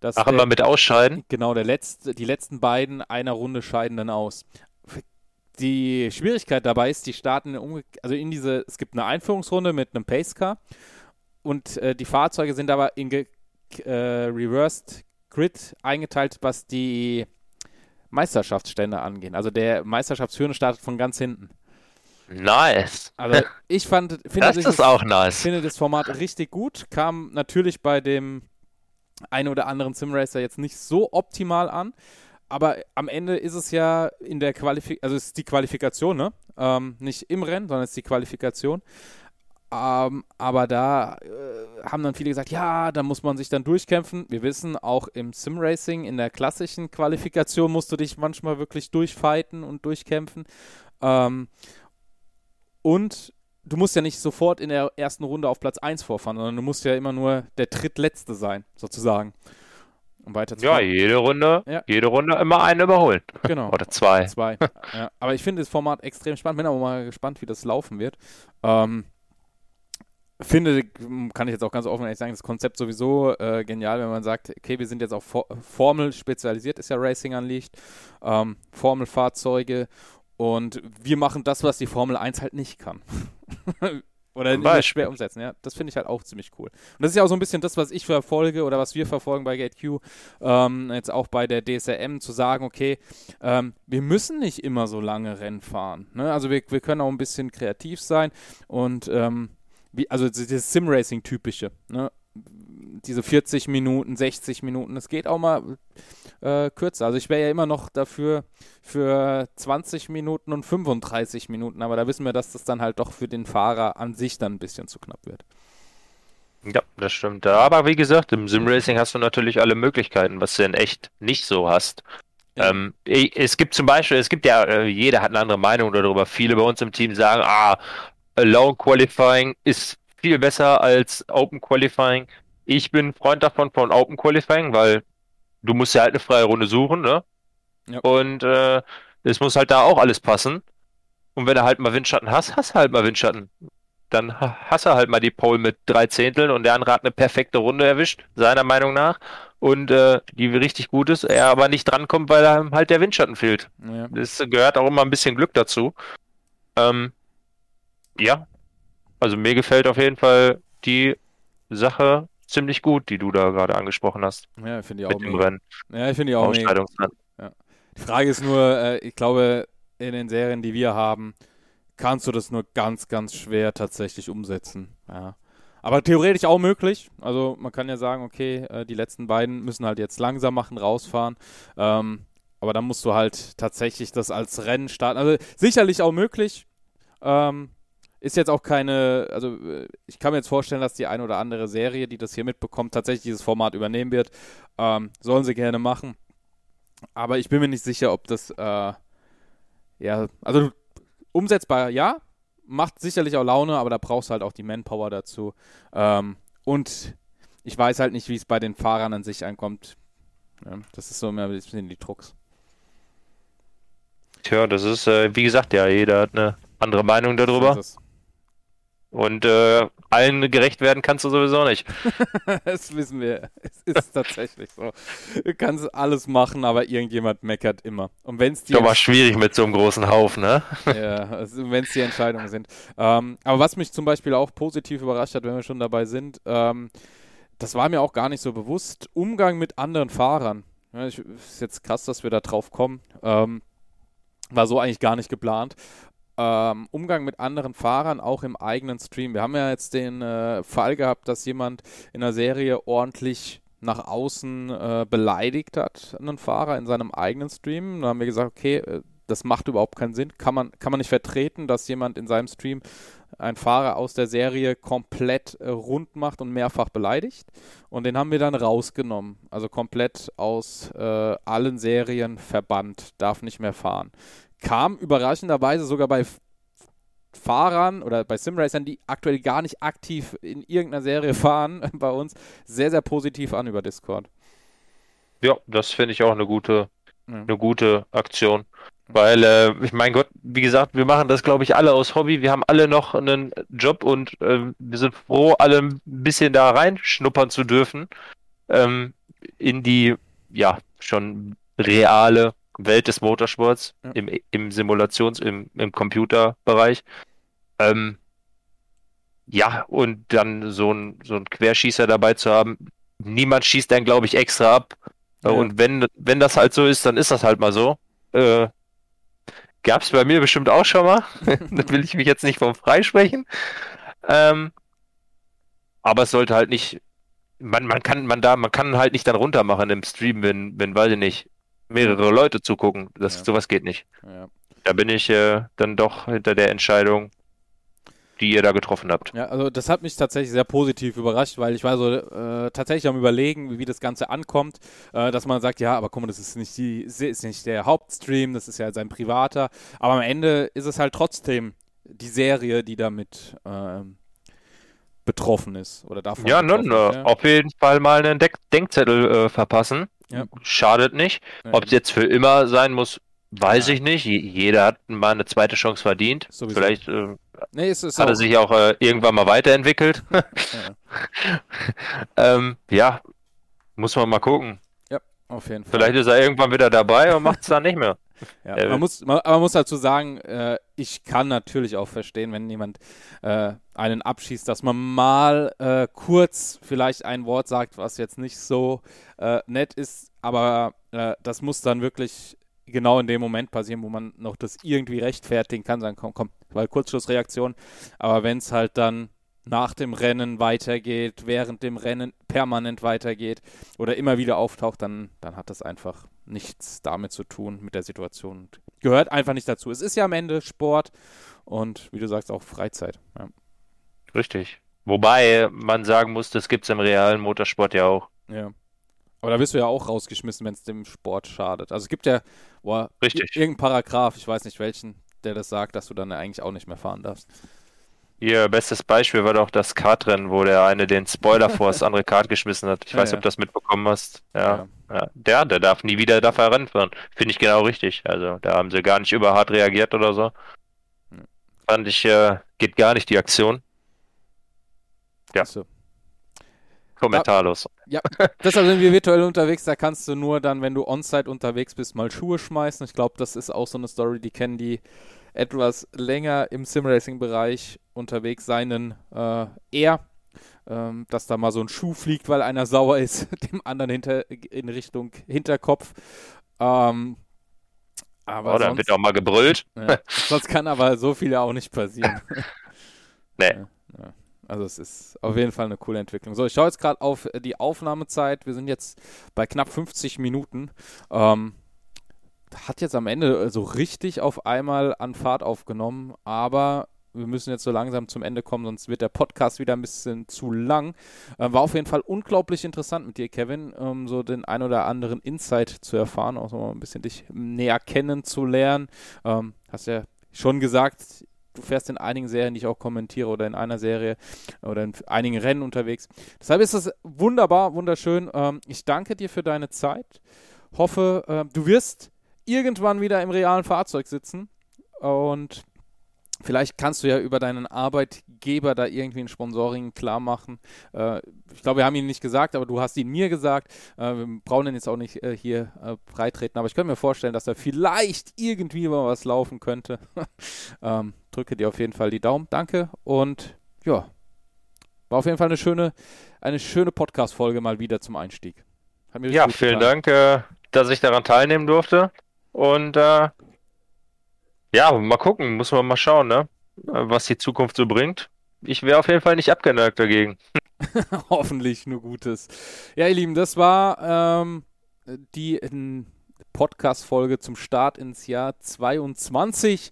Dass Ach, immer mit Ausscheiden? Genau, der letzte, die letzten beiden einer Runde scheiden dann aus. Die Schwierigkeit dabei ist, die starten also in diese, es gibt eine Einführungsrunde mit einem Pacecar und äh, die Fahrzeuge sind aber in äh, Reversed Grid eingeteilt, was die Meisterschaftsstände angehen. Also der Meisterschaftsführende startet von ganz hinten. Nice. Also ich fand, finde das ist auch nice. finde das Format richtig gut. Kam natürlich bei dem einen oder anderen Simracer jetzt nicht so optimal an. Aber am Ende ist es ja in der Qualifikation, also ist die Qualifikation, ne? Ähm, nicht im Rennen, sondern es ist die Qualifikation. Ähm, aber da äh, haben dann viele gesagt, ja, da muss man sich dann durchkämpfen. Wir wissen, auch im Simracing, in der klassischen Qualifikation musst du dich manchmal wirklich durchfighten und durchkämpfen. Ähm, und du musst ja nicht sofort in der ersten Runde auf Platz 1 vorfahren, sondern du musst ja immer nur der drittletzte sein, sozusagen. Um weiter zu Ja, jede Runde, ja. jede Runde immer einen überholen. Genau. Oder zwei. Zwei. ja. Aber ich finde das Format extrem spannend. Bin aber mal gespannt, wie das laufen wird. Ähm, finde, kann ich jetzt auch ganz offen ehrlich sagen, das Konzept sowieso äh, genial, wenn man sagt, okay, wir sind jetzt auf For Formel spezialisiert, ist ja Racing anliegt, ähm, Formelfahrzeuge und wir machen das, was die Formel 1 halt nicht kann. oder nicht schwer umsetzen, ja. Das finde ich halt auch ziemlich cool. Und das ist ja auch so ein bisschen das, was ich verfolge oder was wir verfolgen bei GateQ, ähm, jetzt auch bei der DSRM, zu sagen, okay, ähm, wir müssen nicht immer so lange Rennen fahren. Ne? Also wir, wir können auch ein bisschen kreativ sein und ähm, wie, also dieses Sim-Racing-typische, ne? diese 40 Minuten, 60 Minuten, das geht auch mal äh, kürzer. Also ich wäre ja immer noch dafür für 20 Minuten und 35 Minuten, aber da wissen wir, dass das dann halt doch für den Fahrer an sich dann ein bisschen zu knapp wird. Ja, das stimmt. Aber wie gesagt, im Simracing hast du natürlich alle Möglichkeiten, was du in echt nicht so hast. Ja. Ähm, es gibt zum Beispiel, es gibt ja, äh, jeder hat eine andere Meinung darüber. Viele bei uns im Team sagen, ah, Alone Qualifying ist viel besser als Open Qualifying. Ich bin Freund davon von Open Qualifying, weil du musst ja halt eine freie Runde suchen, ne? Ja. Und äh, es muss halt da auch alles passen. Und wenn du halt mal Windschatten hast, hast du halt mal Windschatten. Dann hast du halt mal die Pole mit drei Zehnteln und der andere hat eine perfekte Runde erwischt, seiner Meinung nach. Und äh, die richtig gut ist, er aber nicht drankommt, weil ihm halt der Windschatten fehlt. Ja. Das gehört auch immer ein bisschen Glück dazu. Ähm, ja, also mir gefällt auf jeden Fall die Sache ziemlich gut, die du da gerade angesprochen hast. Ja, finde ich auch. Mit dem Rennen. Ja, ich finde ich auch. Ja. Die Frage ist nur, äh, ich glaube, in den Serien, die wir haben, kannst du das nur ganz, ganz schwer tatsächlich umsetzen. Ja. Aber theoretisch auch möglich. Also man kann ja sagen, okay, äh, die letzten beiden müssen halt jetzt langsam machen, rausfahren. Ähm, aber dann musst du halt tatsächlich das als Rennen starten. Also sicherlich auch möglich. Ähm, ist jetzt auch keine, also äh, ich kann mir jetzt vorstellen, dass die eine oder andere Serie, die das hier mitbekommt, tatsächlich dieses Format übernehmen wird. Ähm, sollen sie gerne machen. Aber ich bin mir nicht sicher, ob das, äh, ja, also umsetzbar, ja, macht sicherlich auch Laune, aber da brauchst du halt auch die Manpower dazu. Ähm, und ich weiß halt nicht, wie es bei den Fahrern an sich ankommt. Ja, das ist so immer ein bisschen die Drucks. Tja, das ist, äh, wie gesagt, ja, jeder hat eine andere Meinung darüber. Und äh, allen gerecht werden kannst du sowieso nicht. das wissen wir. Es ist tatsächlich so. Du kannst alles machen, aber irgendjemand meckert immer. Und wenn es die. Ist aber schwierig mit so einem großen Haufen, ne? ja, also wenn es die Entscheidungen sind. Ähm, aber was mich zum Beispiel auch positiv überrascht hat, wenn wir schon dabei sind, ähm, das war mir auch gar nicht so bewusst. Umgang mit anderen Fahrern. Ja, ich, ist jetzt krass, dass wir da drauf kommen. Ähm, war so eigentlich gar nicht geplant ähm, Umgang mit anderen Fahrern auch im eigenen Stream. Wir haben ja jetzt den äh, Fall gehabt, dass jemand in der Serie ordentlich nach außen äh, beleidigt hat, einen Fahrer in seinem eigenen Stream. Da haben wir gesagt, okay, äh, das macht überhaupt keinen Sinn. Kann man, kann man nicht vertreten, dass jemand in seinem Stream ein Fahrer aus der Serie komplett äh, rund macht und mehrfach beleidigt. Und den haben wir dann rausgenommen. Also komplett aus äh, allen Serien verbannt, darf nicht mehr fahren. Kam überraschenderweise sogar bei Fahrern oder bei Simracern, die aktuell gar nicht aktiv in irgendeiner Serie fahren, bei uns sehr, sehr positiv an über Discord. Ja, das finde ich auch eine gute, ja. eine gute Aktion. Weil, äh, ich mein Gott, wie gesagt, wir machen das, glaube ich, alle aus Hobby. Wir haben alle noch einen Job und äh, wir sind froh, alle ein bisschen da reinschnuppern zu dürfen. Ähm, in die, ja, schon reale Welt des Motorsports ja. im, im Simulations-, im, im Computerbereich. Ähm, ja, und dann so ein, so ein Querschießer dabei zu haben. Niemand schießt dann, glaube ich, extra ab. Ja. Und wenn, wenn das halt so ist, dann ist das halt mal so. Äh, Gab es bei mir bestimmt auch schon mal. da will ich mich jetzt nicht vom freisprechen. Ähm, aber es sollte halt nicht. Man, man kann man da, man kann halt nicht dann runtermachen im Stream, wenn, wenn, weiß ich nicht, mehrere Leute zugucken. Das, ja. Sowas geht nicht. Ja. Da bin ich äh, dann doch hinter der Entscheidung, die ihr da getroffen habt. Ja, also das hat mich tatsächlich sehr positiv überrascht, weil ich war so äh, tatsächlich am überlegen, wie, wie, das Ganze ankommt, äh, dass man sagt, ja, aber guck mal, das ist nicht die, ist nicht der Hauptstream, das ist ja sein privater, aber am Ende ist es halt trotzdem die Serie, die damit äh, betroffen ist oder davon. Ja, nun, ist, ja. auf jeden Fall mal einen Denk Denkzettel äh, verpassen. Ja. Schadet nicht. Ja. Ob es jetzt für immer sein muss, weiß ich nicht. Jeder hat mal eine zweite Chance verdient. Sowieso. Vielleicht äh, Nee, es ist Hat er sich auch äh, irgendwann mal weiterentwickelt. ja. ähm, ja, muss man mal gucken. Ja, auf jeden Fall. Vielleicht ist er irgendwann wieder dabei und macht es dann nicht mehr. Ja, äh, man, muss, man, man muss dazu sagen, äh, ich kann natürlich auch verstehen, wenn jemand äh, einen abschießt, dass man mal äh, kurz vielleicht ein Wort sagt, was jetzt nicht so äh, nett ist, aber äh, das muss dann wirklich genau in dem Moment passieren, wo man noch das irgendwie rechtfertigen kann, sagen, komm, komm, weil Kurzschlussreaktion. Aber wenn es halt dann nach dem Rennen weitergeht, während dem Rennen permanent weitergeht oder immer wieder auftaucht, dann, dann hat das einfach nichts damit zu tun mit der Situation. Gehört einfach nicht dazu. Es ist ja am Ende Sport und wie du sagst auch Freizeit. Ja. Richtig. Wobei man sagen muss, das gibt es im realen Motorsport ja auch. Ja. Aber da wirst du ja auch rausgeschmissen, wenn es dem Sport schadet. Also es gibt ja boah, Richtig. irgendeinen Paragraph, ich weiß nicht welchen, der das sagt, dass du dann eigentlich auch nicht mehr fahren darfst. Ihr bestes Beispiel war doch das Kartrennen, wo der eine den Spoiler vor das andere Kart geschmissen hat. Ich ja, weiß nicht, ja. ob du das mitbekommen hast. Ja, ja. Der, der darf nie wieder dafür Rennen fahren. Finde ich genau richtig. Also da haben sie gar nicht überhart reagiert oder so. Fand ich, äh, geht gar nicht die Aktion. Ja. So. Kommentarlos. Ja, deshalb sind wir virtuell unterwegs. Da kannst du nur dann, wenn du on-site unterwegs bist, mal Schuhe schmeißen. Ich glaube, das ist auch so eine Story, die kennen die etwas länger im Simracing-Bereich unterwegs seinen äh, eher, ähm, dass da mal so ein Schuh fliegt, weil einer sauer ist, dem anderen hinter, in Richtung Hinterkopf. Ähm, aber oh, dann wird auch mal gebrüllt. Ja, sonst kann aber so viel ja auch nicht passieren. nee. Ja, ja. Also es ist auf jeden Fall eine coole Entwicklung. So, ich schaue jetzt gerade auf die Aufnahmezeit. Wir sind jetzt bei knapp 50 Minuten. Ähm, hat jetzt am Ende so richtig auf einmal an Fahrt aufgenommen, aber wir müssen jetzt so langsam zum Ende kommen, sonst wird der Podcast wieder ein bisschen zu lang. Äh, war auf jeden Fall unglaublich interessant mit dir, Kevin, um so den ein oder anderen Insight zu erfahren, auch so ein bisschen dich näher kennenzulernen. Ähm, hast ja schon gesagt, du fährst in einigen Serien, die ich auch kommentiere, oder in einer Serie oder in einigen Rennen unterwegs. Deshalb ist das wunderbar, wunderschön. Ähm, ich danke dir für deine Zeit. Hoffe, äh, du wirst irgendwann wieder im realen Fahrzeug sitzen und Vielleicht kannst du ja über deinen Arbeitgeber da irgendwie ein Sponsoring klar machen. Äh, ich glaube, wir haben ihn nicht gesagt, aber du hast ihn mir gesagt. Äh, wir brauchen ihn jetzt auch nicht äh, hier äh, breitreten, aber ich könnte mir vorstellen, dass da vielleicht irgendwie mal was laufen könnte. ähm, drücke dir auf jeden Fall die Daumen. Danke und ja, war auf jeden Fall eine schöne, eine schöne Podcast-Folge mal wieder zum Einstieg. ja, vielen. Dank, dass ich daran teilnehmen durfte. Und äh, ja, mal gucken, muss man mal schauen, ne? Was die Zukunft so bringt. Ich wäre auf jeden Fall nicht abgeneigt dagegen. Hoffentlich nur Gutes. Ja, ihr Lieben, das war ähm, die Podcast-Folge zum Start ins Jahr 22.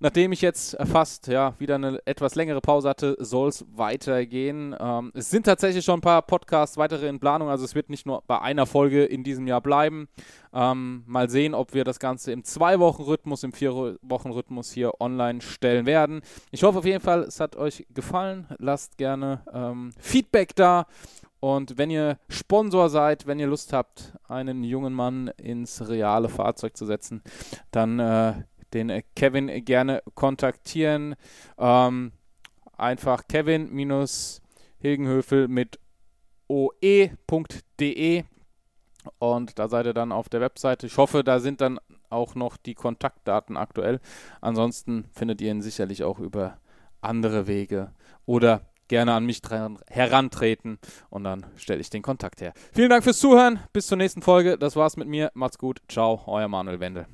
nachdem ich jetzt fast ja wieder eine etwas längere Pause hatte, soll es weitergehen. Ähm, es sind tatsächlich schon ein paar Podcasts weitere in Planung, also es wird nicht nur bei einer Folge in diesem Jahr bleiben. Ähm, mal sehen, ob wir das Ganze im Zwei-Wochen-Rhythmus, im Vier-Wochen-Rhythmus hier online stellen werden. Ich hoffe auf jeden Fall, es hat euch gefallen. Lasst gerne ähm, Feedback da. Und wenn ihr Sponsor seid, wenn ihr Lust habt, einen jungen Mann ins reale Fahrzeug zu setzen, dann äh, den Kevin gerne kontaktieren. Ähm, einfach Kevin-Hilgenhöfel mit oe.de und da seid ihr dann auf der Webseite. Ich hoffe, da sind dann auch noch die Kontaktdaten aktuell. Ansonsten findet ihr ihn sicherlich auch über andere Wege oder gerne an mich herantreten und dann stelle ich den Kontakt her. Vielen Dank fürs Zuhören. Bis zur nächsten Folge. Das war's mit mir. Macht's gut. Ciao, euer Manuel Wendel.